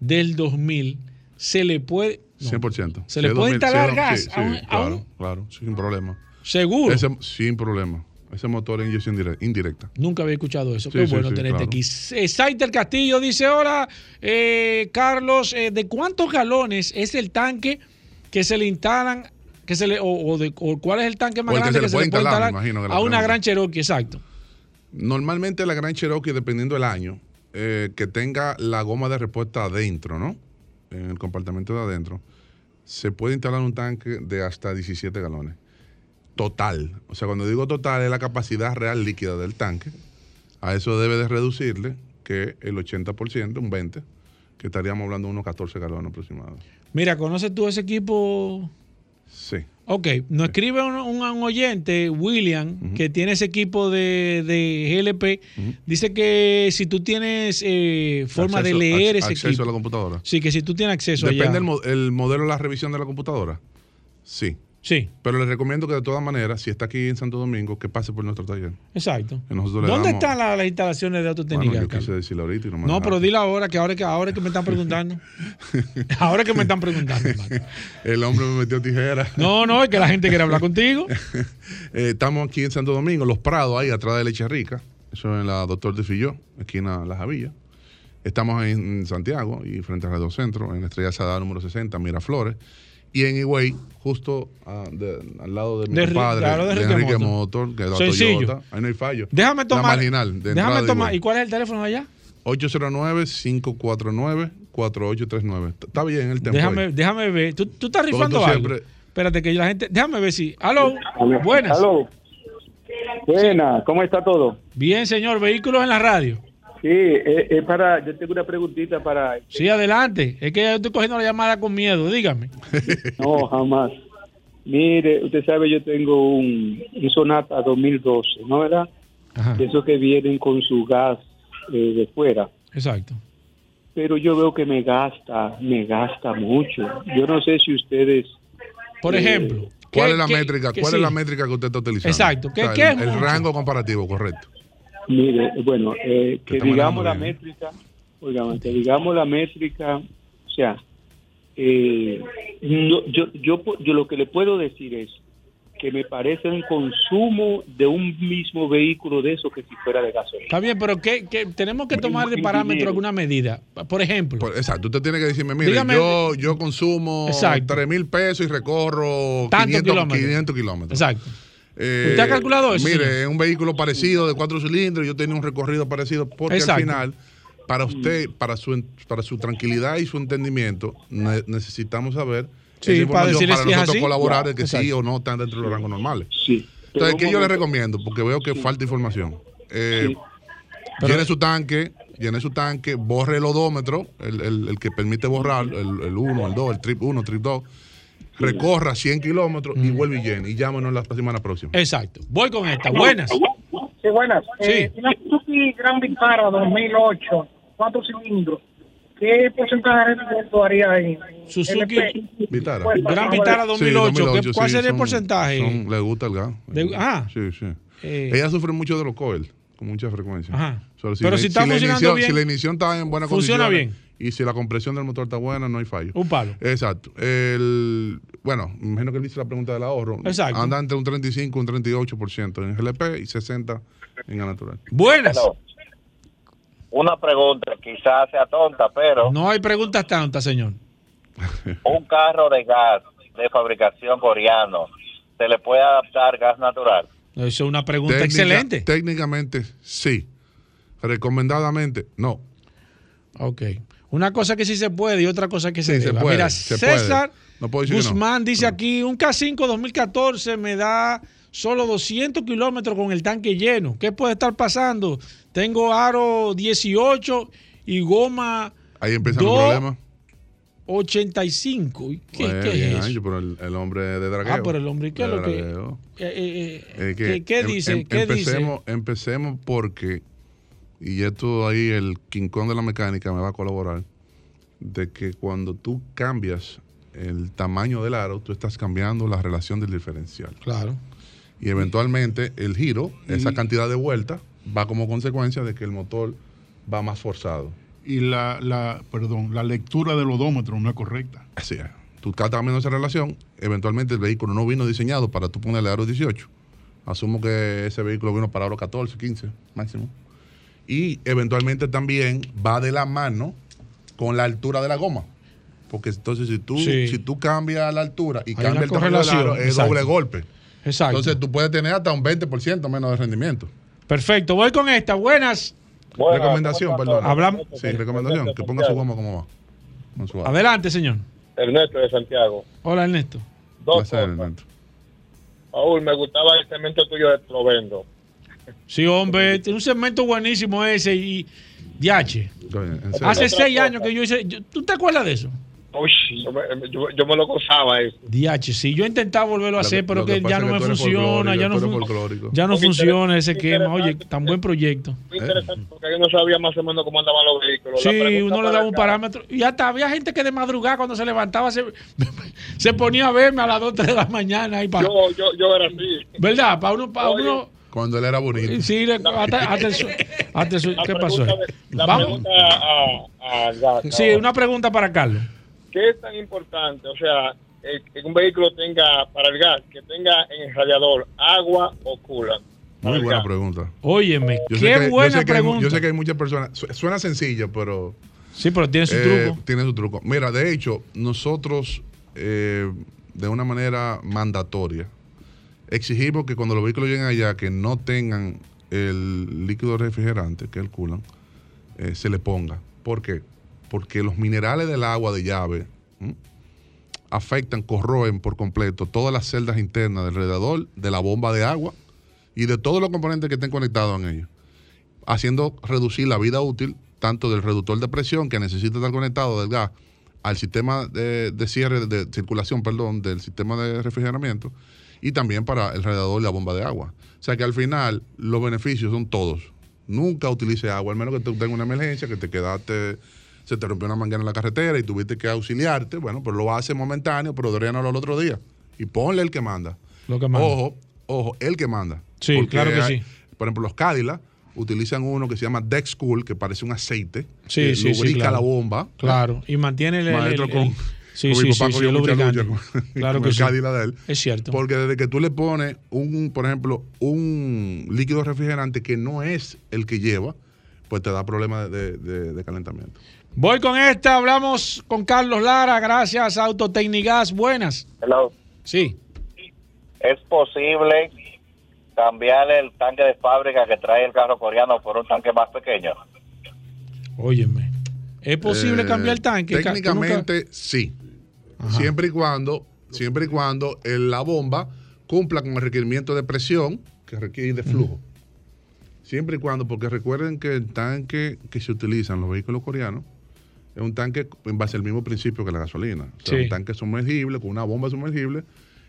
del 2000 se le puede. no, 100%. ¿Se le puede 2000, instalar gas Sí, a un- sí, a claro, claro, sin problema. ¿Seguro? Ese- sin problema. Ese motor es inyección dire- indirecta. Nunca había escuchado eso. Sí, Qué sí, bueno sí, tenerte claro. aquí. Eh, Saiter Castillo dice: Hola, eh, Carlos, eh, ¿de cuántos galones es el tanque que se le instalan? Que se le, o, o de, o cuál es el tanque más O el que grande se le que se puede le puede instalar, imagino a una gran Cherokee? Exacto. Normalmente la Gran Cherokee, dependiendo del año, eh, que tenga la goma de respuesta adentro, ¿no? En el compartimento de adentro, se puede instalar un tanque de hasta 17 galones. Total. O sea, cuando digo total es la capacidad real líquida del tanque. A eso debe de reducirle que el 80%, un 20%, que estaríamos hablando de unos 14 galones aproximados. Mira, ¿conoces tú ese equipo? Sí. Ok, nos escribe un, un- un oyente, William, que tiene ese equipo de, de GLP. Dice que si tú tienes eh, forma Acceso- de leer ac- ese acceso equipo. a la computadora. Sí, que si tú tienes acceso Depende allá. el, mo- el modelo de la revisión de la computadora. Sí. Sí. Pero les recomiendo que de todas maneras, si está aquí en Santo Domingo, que pase por nuestro taller. Exacto. Le ¿Dónde damos- están la- las instalaciones de autotécnica? Bueno, yo Carlos? quise decirlo ahorita y no me No, dejaron. pero dile ahora que ahora que ahora que me están preguntando. ahora que me están preguntando. hermano. El hombre me metió tijera. No, no, es que la gente quiere hablar contigo. Eh, estamos aquí en Santo Domingo, Los Prados, ahí atrás de Leche Rica. Eso es en la Doctor de Filló, aquí en la, la Javilla. Estamos en, en Santiago y frente al Radio Centro, en la Estrella Sada número 60, Miraflores. Y en Higüey, justo ah, de- al lado de mi De padre, claro, de de Enrique Motor. Motor, que es. Toyota. Ahí no hay fallo. Déjame tomar. La marginal. De déjame tomar. ¿Y cuál es el teléfono allá? 809-549-4839. Está bien el tempo. Déjame, ahí. déjame ver. ¿Tú, tú estás rifando tú algo? siempre- Espérate que la gente. Déjame ver si. Aló. Buenas. Aló. Buena, ¿cómo está todo? Bien, señor. Vehículos en la radio. Sí, es, es para, yo tengo una preguntita para... Sí, adelante. Es que yo estoy cogiendo la llamada con miedo. Dígame. No, jamás. Mire, usted sabe, yo tengo un, un Sonata 2012, ¿no verdad? De esos que vienen con su gas eh, de fuera. Exacto. Pero yo veo que me gasta, me gasta mucho. Yo no sé si ustedes... Por eh, ejemplo. ¿Cuál ¿Qué- es la qué- métrica? qué ¿Cuál sí? es la métrica que usted está utilizando? Exacto. ¿Qué- O sea, qué el, es el rango comparativo, correcto. Mire, bueno, eh, que digamos la métrica, oigan, que digamos la métrica, o sea, eh, no, yo, yo, lo que le puedo decir es que me parece un consumo de un mismo vehículo de eso que si fuera de gasolina. Está bien, pero ¿qué, qué- tenemos que tomar de parámetro alguna medida. Por ejemplo. Por- exacto, usted tiene que decirme, mire, Dígame- yo, yo consumo Exacto. 3 mil pesos y recorro Tantos 500 kilómetros. 500 kilómetros. Exacto. Eh, ¿Usted ha calculado eso, Mire, señor? es un vehículo parecido de cuatro cilindros, yo tenía un recorrido parecido, porque Exacto. al final, para usted, para su, para su tranquilidad y su entendimiento, ne- necesitamos saber Sí, esa para información decirle para si es nosotros así. colaborar de que sí o no están dentro de los rangos normales. Sí. Entonces, ¿qué yo le recomiendo? Porque veo que falta información. Eh, Llene su tanque, llene su tanque, borre el odómetro, el, el- el que permite borrar, el, el 1, el 2, el trip 1, trip 2, recorra 100 kilómetros y vuelve y llene. Y llámenos la semana próxima. Exacto. Voy con esta. Buenas. Sí, buenas. Sí. Eh, una Suzuki Gran Vitara 2008, cuatro cilindros, ¿qué porcentaje de rendimiento haría ahí? Suzuki Vitara. Pues, Gran Vitara ver. 2008. ¿qué- 2008, ¿Cuál sí, sería el porcentaje? son- le gusta el gas. De- ah. Sí, sí. Eh. Ella sufre mucho de los coil, con mucha frecuencia. Ajá. Pero si está funcionando bien, Si la ignición está en buena funciona condición. Y si la compresión del motor está buena, no hay fallo. Un palo. Exacto. El, bueno, me imagino que él hizo la pregunta del ahorro. Exacto. Anda entre un 35 y un 38% en GLP y 60 en gas natural. Buenas. Una pregunta, quizás sea tonta, pero No hay preguntas tantas, señor. un carro de gas de fabricación coreano, ¿se le puede adaptar gas natural? Eso es una pregunta Técnica- excelente. Técnicamente, sí. Recomendadamente, no. Ok. Una cosa que sí se puede y otra cosa que se Sí, se deba. puede, Mira, se César puede. No puedo decir que no. Guzmán dice aquí, un K5 2014 me da solo 200 kilómetros con el tanque lleno. ¿Qué puede estar pasando? Tengo aro 18 y goma Ahí empiezan los Dos- problemas. 85. ¿Y ¿Qué, Pues, qué es eso? Pero el, el hombre de dragueo. Ah, pero el hombre, ¿y ¿qué es lo que...? eh, eh, eh, que ¿qué, qué em- em- ¿Qué empecemos, dice? empecemos porque, y esto ahí el quincón de la mecánica me va a colaborar, de que cuando tú cambias el tamaño del aro, tú estás cambiando la relación del diferencial. Claro. Y eventualmente el giro, esa cantidad de vueltas, va como consecuencia de que el motor va más forzado. Y la, la, perdón, la lectura del odómetro no es correcta. Así es. Tú estás cambiando esa relación, eventualmente el vehículo no vino diseñado para tú ponerle aro 18. Asumo que ese vehículo vino para aro 14, 15 máximo. Y eventualmente también va de la mano con la altura de la goma. Porque entonces si tú, Sí. si tú cambias la altura y cambias el tamaño del aro, es exacto. doble golpe. Exacto. Entonces tú puedes tener hasta un 20% menos de rendimiento. Perfecto, voy con esta. Buenas. recomendación, perdón. Hablamos. Sí, recomendación. Que ponga su goma como va. Su. Adelante, señor. Ernesto de Santiago. Hola, Ernesto. Dos Placer, cosas. Ernesto. Paul, me gustaba el cemento tuyo de Provendo. Sí, hombre, tiene un segmento buenísimo ese y serio. Hace seis años que yo hice. yo- ¿Tú te acuerdas de eso? Uy, yo me, yo, yo me lo gozaba eso. DH, sí, yo he intentado volverlo a hacer, pero que, que ya no es me que funciona, ya no, folclórico, fun- tú eres folclórico. ya no funciona ese esquema. Oye, tan buen proyecto. Muy interesante porque yo no sabía más o menos cómo andaban los vehículos. Sí, uno le daba un parámetro. Y hasta había gente que de madrugada cuando se levantaba se, se ponía a verme a las 2, 3 de la mañana. Ahí para, Yo, yo, yo era así. ¿Verdad? Para uno, para uno Cuando él era bonito. Sí, le- hasta, hasta el su- hasta el su- La ¿Qué pasó? pregunta de- La Vamos. a, a Sí, una pregunta para Carlos. ¿Qué es tan importante? O sea, que un vehículo tenga, para el gas, que tenga en el radiador agua o coolant. Muy buena pregunta. Óyeme, Yo qué que- yo buena sé hay pregunta. yo sé que hay muchas personas. su- Suena sencillo, pero. Sí, pero tiene su eh, truco. Tiene su truco. Mira, de hecho, nosotros, eh, de una manera mandatoria, exigimos que cuando los vehículos lleguen allá, que no tengan el líquido refrigerante, que el coolant, eh, se le ponga. ¿Por qué? Porque los minerales del agua de llave afectan, corroen por completo todas las celdas internas del radiador, de la bomba de agua y de todos los componentes que estén conectados en ellos, haciendo reducir la vida útil tanto del reductor de presión que necesita estar conectado del gas al sistema de, de cierre, de circulación, perdón, del sistema de refrigeramiento y también para el radiador y la bomba de agua. O sea que al final los beneficios son todos. Nunca utilice agua, al menos que tú tengas una emergencia, que te quedaste, se te rompió una manguera en la carretera y tuviste que auxiliarte. Bueno, pero lo hace momentáneo, pero drenalo al otro día. Y ponle el que manda. Lo que manda. Ojo, ojo, el que manda. Sí, Porque claro que hay- sí. Por ejemplo, los Cadillac utilizan uno que se llama Dex Cool, que parece un aceite. Sí, que sí, sí, lubrica claro. la bomba. Claro, y mantiene el. el- Maestro, el- con, el- sí, con sí, mi sí, papá sí, lucha con, Claro con que el sí. De él. Es cierto. Porque desde que tú le pones un, por ejemplo, un líquido refrigerante que no es el que lleva, pues te da problemas de, de- de calentamiento. Voy con esta, hablamos con Carlos Lara, gracias Autotecnigas, buenas. Hello. Sí. ¿Es posible cambiar el tanque de fábrica que trae el carro coreano por un tanque más pequeño? Óyeme. ¿Es posible Eh, cambiar el tanque? Nunca- Técnicamente Siempre y cuando, siempre y cuando la bomba cumpla con el requerimiento de presión que requiere de flujo. Siempre y cuando, porque recuerden que el tanque que se utiliza en los vehículos coreanos es un tanque en base al mismo principio que la gasolina. O sea, Sí. un tanque sumergible con una bomba sumergible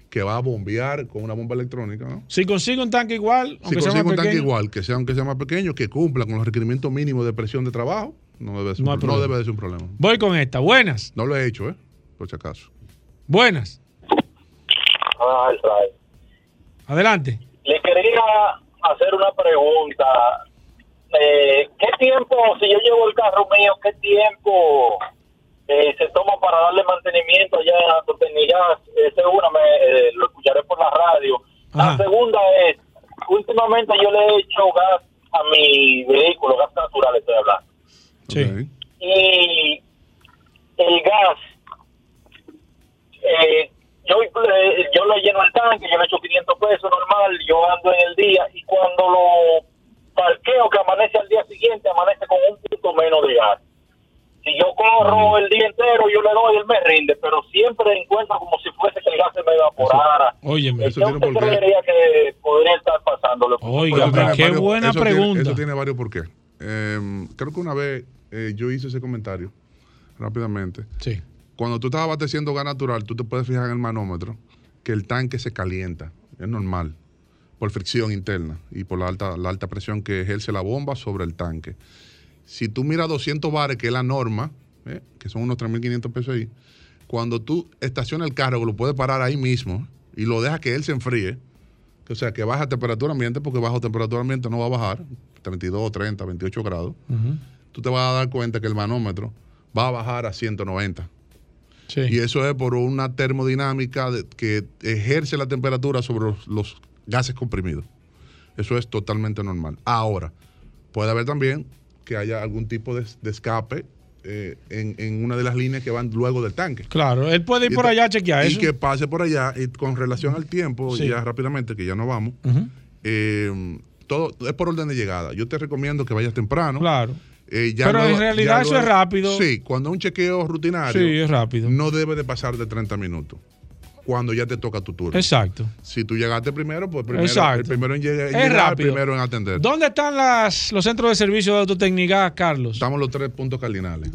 que va a bombear con una bomba electrónica, ¿no? Si consigue un tanque igual, Si aunque sea consigue más un tanque pequeño. igual, que sea aunque sea más pequeño, que cumpla con los requerimientos mínimos de presión de trabajo, no debe, ser, No no debe de ser un problema. Voy con esta. Buenas. No lo he hecho, ¿eh? Por si acaso. Buenas. Ah. Adelante. Le quería hacer una pregunta. Eh, ¿Qué tiempo, si yo llevo el carro mío, qué tiempo eh, se toma para darle mantenimiento allá en Autotecnigas? Esa es una, me, eh, lo escucharé por la radio. La segunda es, últimamente yo le he hecho gas a mi vehículo, gas natural estoy hablando. Sí. Y el gas, eh, yo, eh, yo lo lleno el tanque, yo le echo 500 pesos normal, yo ando en el día y cuando lo parqueo que amanece al día siguiente, amanece con un punto menos de gas. Si yo corro el día entero, yo le doy, él me rinde, pero siempre encuentro como si fuese que el gas se me evaporara. Óyeme. ¿Qué usted creería que podría estar pasándole? Oiga, Eso tiene qué varios- buena eso tiene- pregunta. eso tiene varios por qué. Eh, creo que una vez eh, yo hice ese comentario rápidamente. Sí. Cuando tú estás abasteciendo gas natural, tú te puedes fijar en el manómetro que el tanque se calienta. Es normal. Por fricción interna y por la alta, la alta presión que ejerce la bomba sobre el tanque. Si tú miras 200 bares, que es la norma, ¿eh? que son unos 3.500 pesos ahí, cuando tú estacionas el carro, lo puedes parar ahí mismo y lo dejas que él se enfríe, o sea, que baja temperatura ambiente, porque bajo temperatura ambiente no va a bajar, 32, 30, 28 grados, tú te vas a dar cuenta que el manómetro va a bajar a 190. Y eso es por una termodinámica de- que ejerce la temperatura sobre los, los gases comprimidos. Eso es totalmente normal. Ahora, puede haber también que haya algún tipo de, de escape eh, en, en una de las líneas que van luego del tanque. Claro, él puede ir Y por allá a chequear y eso. que pase por allá. Y con relación al tiempo, Sí. ya rápidamente, que ya no vamos, eh, todo es por orden de llegada. Yo te recomiendo que vayas temprano. Claro. Eh, ya Pero en realidad eso es rápido. Sí, cuando un chequeo rutinario. Sí, es rápido. No debe de pasar de 30 minutos. Cuando ya te toca tu turno. Exacto. Si tú llegaste primero, pues primero, Exacto. el primero en llegar, Es llegar, rápido. primero en atender. ¿Dónde están las, los centros de servicio de autotécnica, Carlos? Estamos los tres puntos cardinales.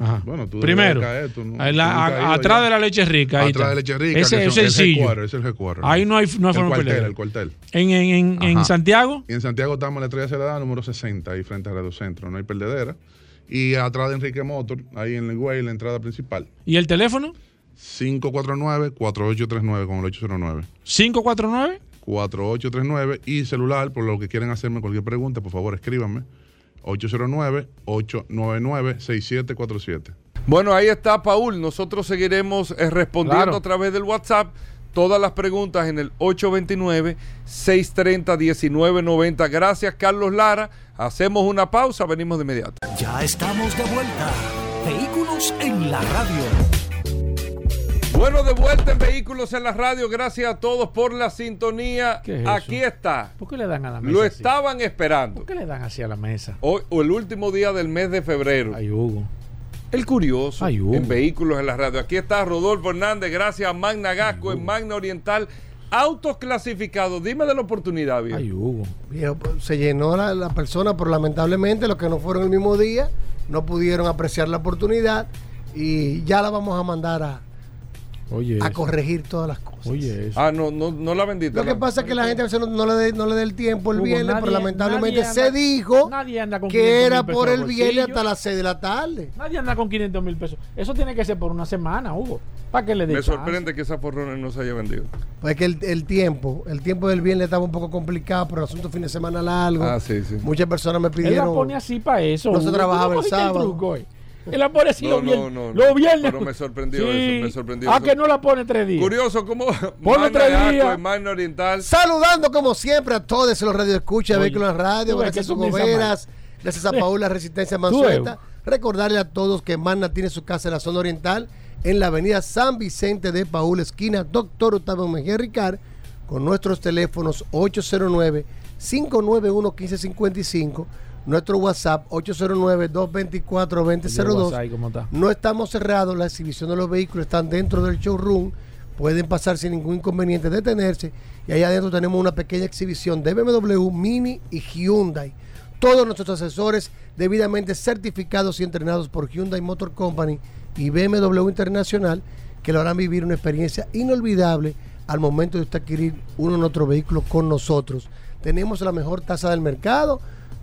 Ajá. Bueno, tú Primero, caer, tú no- la- tú a- atrás allá. de la leche rica. Atrás de leche rica. Ese es sencillo. es el headquarter. Ahí no hay, no hay el forma cuartel, el cuartel. En, en, en. Santiago, Y en Santiago estamos en la Estrella Celedad, número 60, ahí frente a Radio Centro, no hay perdedera. Y atrás de Enrique Motor, ahí en el Güey, la entrada principal. ¿y el teléfono? 549-4839 con el 809. 549. 4839 y celular, por lo que quieran hacerme cualquier pregunta, por favor escríbanme. 809-899-6747. Bueno, ahí está Paul. Nosotros seguiremos eh, respondiendo Claro. a través del WhatsApp todas las preguntas en el 829-630-1990. Gracias, Carlos Lara. Hacemos una pausa, venimos de inmediato. Ya estamos de vuelta. Vehículos en la radio. Bueno, de vuelta en Vehículos en la Radio. Gracias a todos por la sintonía. ¿Qué es eso? Aquí está. ¿Por qué le dan a la mesa? Lo así? estaban esperando. ¿Por qué le dan así a la mesa? Hoy, o el último día del mes de febrero. Ay, Hugo. El curioso Ay, Hugo. en Vehículos en la Radio. Aquí está Rodolfo Hernández, gracias a Magna Gasco en Magna Oriental. Autos clasificados. Dime de la oportunidad, viejo. Ay, Hugo. Viejo, se llenó la, la persona, pero lamentablemente los que no fueron el mismo día no pudieron apreciar la oportunidad y ya la vamos a mandar a, Oye. a eso. corregir todas las cosas. Oye, eso. Ah, no, no, no la vendiste. Lo que pasa es que la gente a veces no, no le, dé- no le da el tiempo el Hugo, viernes, nadie- pero lamentablemente nadie se anda- dijo nadie anda con que 500 era por el viernes hasta las 6 de la tarde. Nadie anda con 500 mil pesos. Eso tiene que ser por una semana, Hugo. Para que le Me chance. sorprende que esa forrona no se haya vendido. Pues que el, el tiempo, el tiempo del viernes estaba un poco complicado, pero el asunto fin de semana largo. Ah, sí, sí. Muchas personas me Él la pidieron. pone así para eso. No se trabajaba ¿Tú no el sábado. truco, eh? Él la pone así No, los no, viernes. no, no. Los viernes. Pero me sorprendió Sí. eso, me sorprendió ¿A eso. que no la pone tres días? Curioso, ¿cómo Magna tres días. Magna Oriental? Saludando como siempre a todos los radioescuchas Vehículos en la Radio, gracias a Veras, gracias a Paula Resistencia Mansueta. Recordarle a todos que Magna tiene su casa en la zona oriental, en la avenida San Vicente de Paul, esquina Doctor Octavio Mejía Ricard, con nuestros teléfonos 809-591-1555, nuestro WhatsApp 809-224-2002. WhatsApp, ¿cómo está? No estamos cerrados, la exhibición de los vehículos están dentro del showroom, pueden pasar sin ningún inconveniente, detenerse y allá adentro tenemos una pequeña exhibición de BMW, Mini y Hyundai. Todos nuestros asesores debidamente certificados y entrenados por Hyundai Motor Company y BMW Internacional que lo harán vivir una experiencia inolvidable al momento de usted adquirir uno de nuestros vehículos con nosotros. Tenemos la mejor tasa del mercado,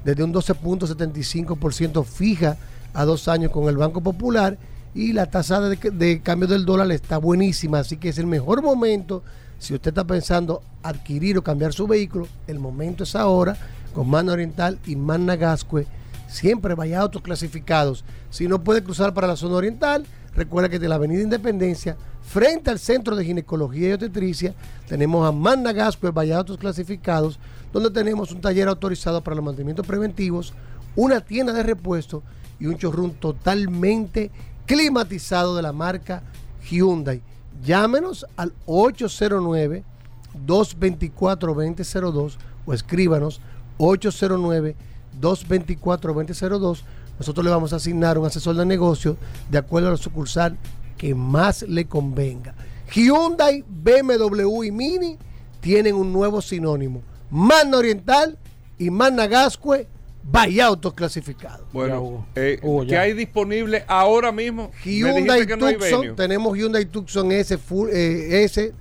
desde un 12.75% fija a dos años con el Banco Popular y la tasa de, cambio del dólar está buenísima, así que es el mejor momento. Si usted está pensando adquirir o cambiar su vehículo, el momento es ahora con Mano Oriental y Manna Gascue. Siempre vaya autos clasificados. Si no puede cruzar para la zona oriental, recuerda que de la Avenida Independencia, frente al Centro de Ginecología y Obstetricia, tenemos a Manna Gascue, vaya autos clasificados, donde tenemos un taller autorizado para los mantenimientos preventivos, una tienda de repuesto y un showroom totalmente climatizado de la marca Hyundai. Llámenos al 809-224-2002 o escríbanos 809-224-2002. Nosotros le vamos a asignar un asesor de negocio de acuerdo a la sucursal que más le convenga. Hyundai, BMW y Mini tienen un nuevo sinónimo. Magna Oriental y Magna Gascue, vaya autos clasificados. Bueno, eh, ¿qué hay disponible ahora mismo? Hyundai que no Tucson, tenemos Hyundai Tucson S, full, eh, S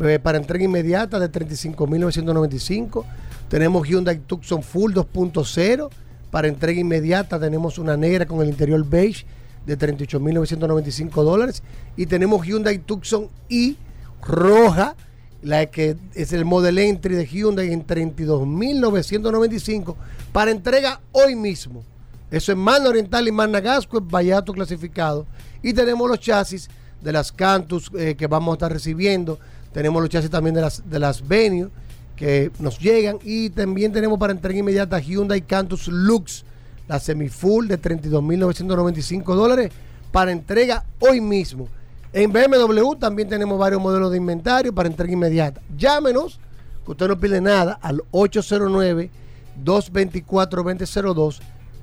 eh, para entrega inmediata de 35.995. Tenemos Hyundai Tucson Full 2.0 para entrega inmediata. Tenemos una negra con el interior beige de 38.995 dólares. Y tenemos Hyundai Tucson I roja, la que es el Model Entry de Hyundai en 32.995 para entrega hoy mismo. Eso es Mano Oriental y Managasco, es Vallato clasificado. Y tenemos los chasis de las Cantus eh, que vamos a estar recibiendo. Tenemos los chasis también de las, de las Venue que nos llegan. Y también tenemos para entrega inmediata Hyundai Cantus Lux, la semifull de 32.995 dólares para entrega hoy mismo. En BMW también tenemos varios modelos de inventario para entrega inmediata. Llámenos, que usted no pide nada, al 809-224-2002.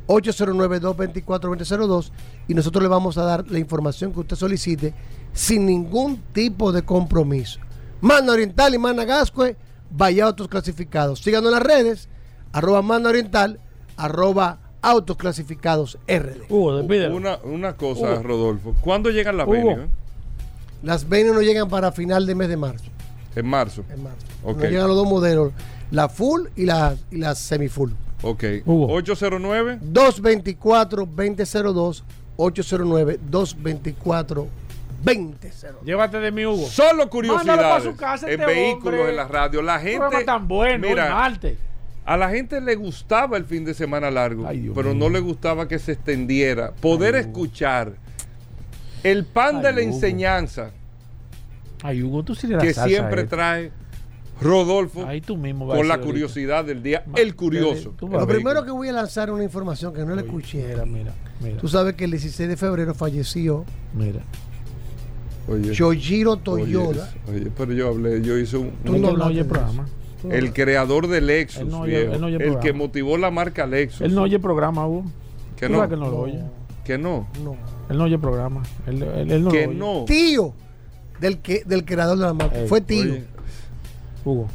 809-224-2002 y nosotros le vamos a dar la información que usted solicite sin ningún tipo de compromiso. Manda Oriental y Manda Gascue, vaya autos clasificados. Síganos en las redes, arroba Manda Oriental, arroba autos clasificados RD. una, una cosa, Hugo. Rodolfo. ¿Cuándo llegan las Hugo. Las venues no llegan para final de mes de marzo. En marzo. En marzo. Ok. Nos llegan los dos modelos, la full y la, y la semi-full. Ok. 809 224-2002, 809-224-2002. Llévate de mi Hugo. Solo curiosidades su casa en este vehículos hombre. en la radio. La gente. tan bueno, mira. A la gente le gustaba el fin de semana largo, pero no le gustaba que se extendiera. Poder escuchar el pan Ay, de la Hugo. enseñanza Ay, Hugo, tú sí le das que siempre esto. trae Rodolfo Ahí tú mismo vas a con la ahorita. curiosidad del día. El curioso. Lo primero que voy a lanzar es una información que no le escuché. Mira, mira, mira. Tú sabes que el 16 de febrero falleció Mira. Oye, Yojiro oye, Toyoda. oye, pero yo hablé, yo hice un. Tú no hablaste oye de programa. Tú no el creador de Lexus, Él no oye- viejo, él no oye el programa. que motivó la marca Lexus. Él no oye programa, Hugo. que no, que no lo oye. Que no, No. Él no oye programa. Él, él- él no que no. Tío del, que, del creador de la marca. Ey, Fue tío. Oye, Hugo,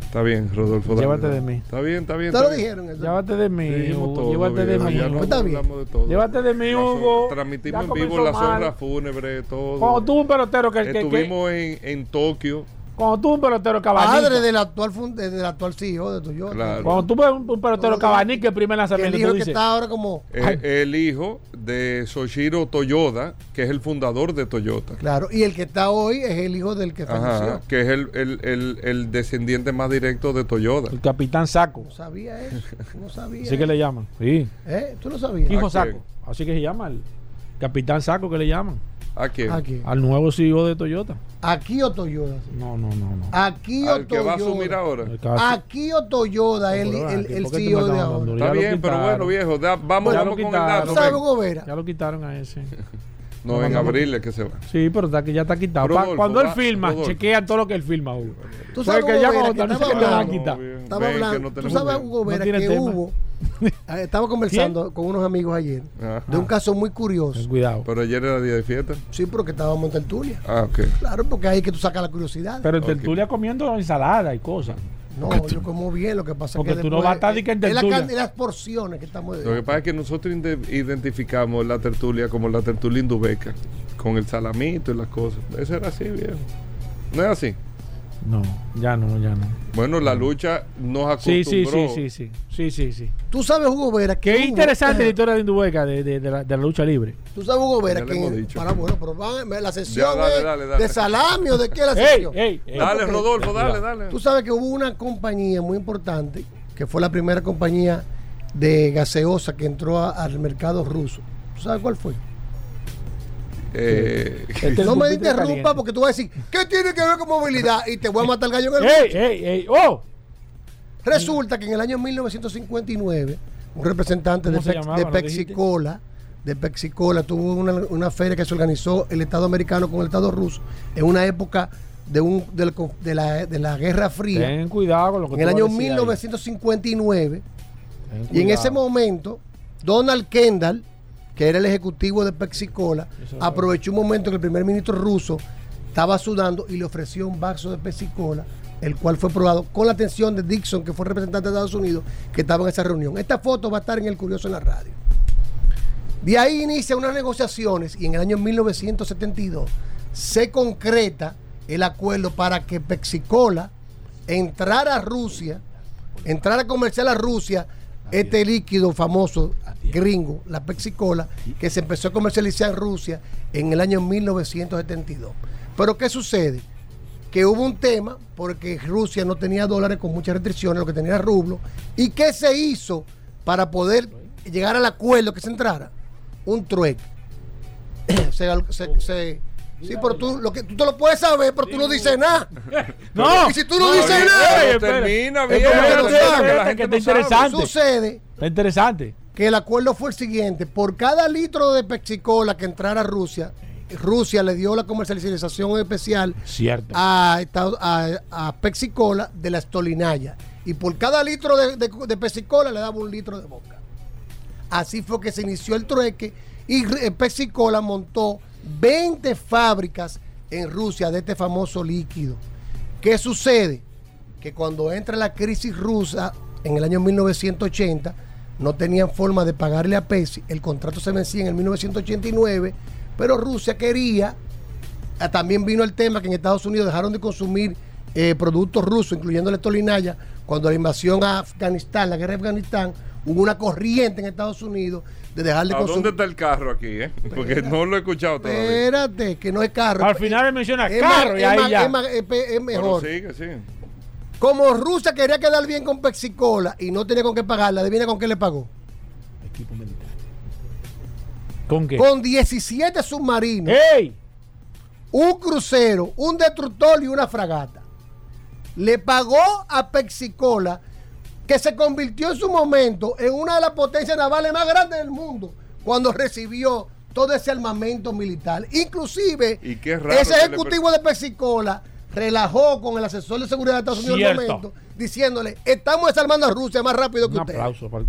está bien, Rodolfo. Llévate dale. de mí. Está bien, está bien. ¿Te lo dijeron? eso? llévate de mí, Hugo. todo, llévate de mí. no Pues está bien. de todo. Llévate de mí, Hugo. Transmitimos en vivo la zona fúnebre, todo. Cuando tuvo un pelotero que, que, que Estuvimos en, en Tokio. Cuando tuvo un pelotero cabanica. Padre del actual, del actual CEO de Toyota. Claro. Cuando tuvo un, un pelotero cabanica el primer Que el lanzamiento, hijo tú que está ahora como. eh, el hijo de Soshiro Toyoda, que es el fundador de Toyota. Claro, y el que está hoy es el hijo del que Ajá, falleció. que es el, el, el, el descendiente más directo de Toyota. el capitán Saco. No sabía eso. No sabía. Así que le llaman. Sí. ¿Eh? ¿Tú lo sabías? Hijo ¿A Saco. Así que se llama el capitán Saco que le llaman. ¿A quién? Aquí. Al nuevo CEO de Toyota. Aquí o Toyota. sí. No, no, no, no. Aquí o Al que va a Toyota. asumir ahora. Aquí o Toyota, el, el, ¿por el CEO de ahora. Está bien, pero bueno, viejo, da- vamos, vamos con el dato. Ya lo quitaron a ese. No, en abril es que se va. Sí, pero está, que ya está quitado. Pa- Rodolfo, cuando él filma, Rodolfo. chequean todo lo que él filma, Hugo. Tú sabes, Porque Hugo ya Vera, cuando que estaba a hablando-. Estaba hablando, no tú sabes. Hugo No Vera, que tema. hubo, eh, estaba conversando con unos amigos ayer Ajá. de un caso muy curioso. Ten cuidado. Pero ayer era día de fiesta. Sí, pero que estábamos en tertulia. Ah, ok. Claro, porque ahí es que tú sacas la curiosidad. Pero en tertulia comiendo ensalada y cosas. No, yo como bien, lo que pasa Porque es que tú no vas a estar que en es la tertulia. es las porciones que estamos Lo que pasa es que nosotros identificamos la tertulia como la tertulia indubeca, con el salamito y las cosas. Eso era así, viejo. No es así. No, ya no, ya no. Bueno, la lucha nos acostumbró. sí, sí, sí, sí. Sí, sí, sí. Tú sabes, Hugo Vera, que. Qué hubo- interesante la historia de Indubeca de, de- de la, de la lucha libre. Tú sabes, Hugo Vera, Ya que. hemos dicho. Para, bueno, pero van- la sesión Ya, dale, dale, dale. de salami o de qué la Ey, sesión. ey, ey. Dale, porque- Rodolfo, dale, dale. Tú sabes que hubo una compañía muy importante, que fue la primera compañía de gaseosa que entró a- al mercado ruso. ¿Tú sabes cuál fue? Eh, Este no me interrumpa porque tú vas a decir, ¿qué tiene que ver con movilidad? Y te voy a matar el gallo en el ¡Ey, buche. ey, ey! ¡Oh! Resulta que en el año 1959, un representante de, ¿Cómo se Pex- llamaba? de ¿No Pepsi-Cola, de tuvo una, una feria que se organizó el Estado americano con el Estado ruso en una época de, un, de, la, de la Guerra Fría. Ten cuidado con lo que en tú el año decir ahí. 1959. Ten Y en ese momento, Donald Kendall, que era el ejecutivo de Pepsi-Cola, aprovechó un momento que el primer ministro ruso estaba sudando y le ofreció un vaso de Pepsi-Cola, el cual fue probado con la atención de Dixon, que fue representante de Estados Unidos, que estaba en esa reunión. Esta foto va a estar en el Curioso en la radio. De ahí inicia unas negociaciones y en el año 1972 se concreta el acuerdo para que Pepsi-Cola entrara a Rusia, entrara a comercial a Rusia este líquido famoso gringo, la Pepsi-Cola, que se empezó a comercializar en Rusia en el año 1972. Pero ¿qué sucede? Que hubo un tema porque Rusia no tenía dólares con muchas restricciones, lo que tenía era rublo. ¿Y qué se hizo para poder llegar al acuerdo que se entrara? Un trueque. se, se- se- sí, pero tú, lo que, tú te lo puedes saber, pero tú no dices nada. No. Y si tú no, No, dices bien, nada, termina Es bien. como que está interesante. sucede Está interesante. que el acuerdo fue el siguiente: por cada litro de Pepsi-Cola que entrara a Rusia, Rusia le dio la comercialización especial Cierto. a, Estados- a, a Pepsi-Cola de la Stolinaya. Y por cada litro de, de, de Pepsi-Cola le daba un litro de boca. Así fue que se inició el trueque y eh, Pepsi-Cola montó 20 fábricas en Rusia de este famoso líquido. ¿Qué sucede? Que cuando entra la crisis rusa en el año 1980, no tenían forma de pagarle a Pepsi. El contrato se vencía en el 1989, pero Rusia quería Ah, También vino el tema que en Estados Unidos dejaron de consumir eh, productos rusos, incluyendo la estolinaya, cuando la invasión a Afganistán, la guerra de Afganistán, hubo una corriente en Estados Unidos de dejar de ¿A dónde consumir. está el carro aquí? Eh? Porque no lo he escuchado todavía. Espérate, que no es carro. Al final él menciona es carro más- y es ahí más- ya. es más- es pe- es mejor. Pero sigue, sigue. Como Rusia quería quedar bien con Pepsi-Cola y no tenía con qué pagarla, adivina con qué le pagó. Equipo militar. ¿Con qué? Con 17 submarinos, ¡Ey! un crucero, un destructor y una fragata. Le pagó a Pepsi-Cola, que se convirtió en su momento en una de las potencias navales más grandes del mundo, cuando recibió todo ese armamento militar. Inclusive, Y qué raro ese que le ejecutivo de Pepsi-Cola relajó con el asesor de seguridad de Estados Unidos en el momento, diciéndole, estamos desarmando a Rusia más rápido que Un usted aplauso. para-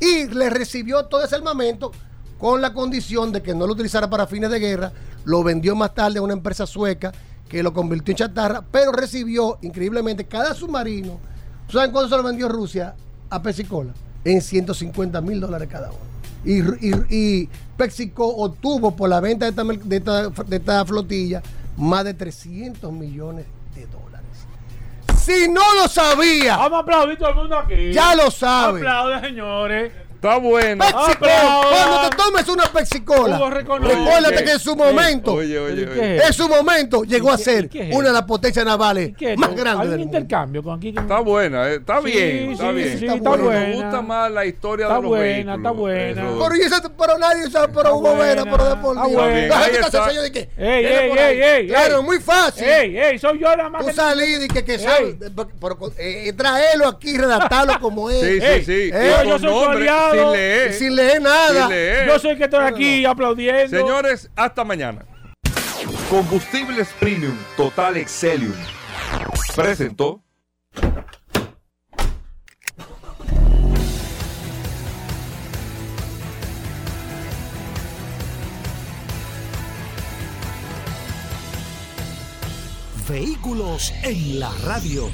y le recibió todo ese armamento con la condición de que no lo utilizara para fines de guerra. Lo vendió más tarde a una empresa sueca que lo convirtió en chatarra, pero recibió increíblemente cada submarino. ¿Saben cuánto se lo vendió Rusia a Pepsi-Cola? En 150 mil dólares cada uno. Y, y, y PepsiCo obtuvo por la venta de esta, mer- de esta- de esta flotilla más de 300 millones de dólares. Si no lo sabía, Vamos a aplaudir todo el mundo aquí. ya lo sabe. Aplaude, señores. Está bueno. Pepsi-Cola. Aplauda. Cuando te tomes una Pepsi-Cola, recuérdate que en su momento, en su momento llegó ¿Y a ser qué una de las potencias navales más ¿Hay grandes mundo. intercambio con aquí? Está buena, eh, está Sí, bien, está sí, bien. sí, está buena. me gusta más la historia Está de los buena, vehículos. está buena. Y eso- pero nadie sabe, pero Está Hugo Vera, buena, pero de por está Dios. buena. La Ahí gente está está. sello de que. Ey, ey, ey, ey, Claro, muy fácil. ¡Ey, ey! Soy yo la más Tú salir y que, que Ey. sabe, pero, eh, traerlo aquí, redactarlo como es. Sí, sí, sí. eh, yo soy nombre, sin leer. Sin leer nada. Sin leer. Yo soy que estoy aquí aplaudiendo. Señores, hasta mañana. Combustibles Premium Total Excelium presentó. Vehículos en la radio.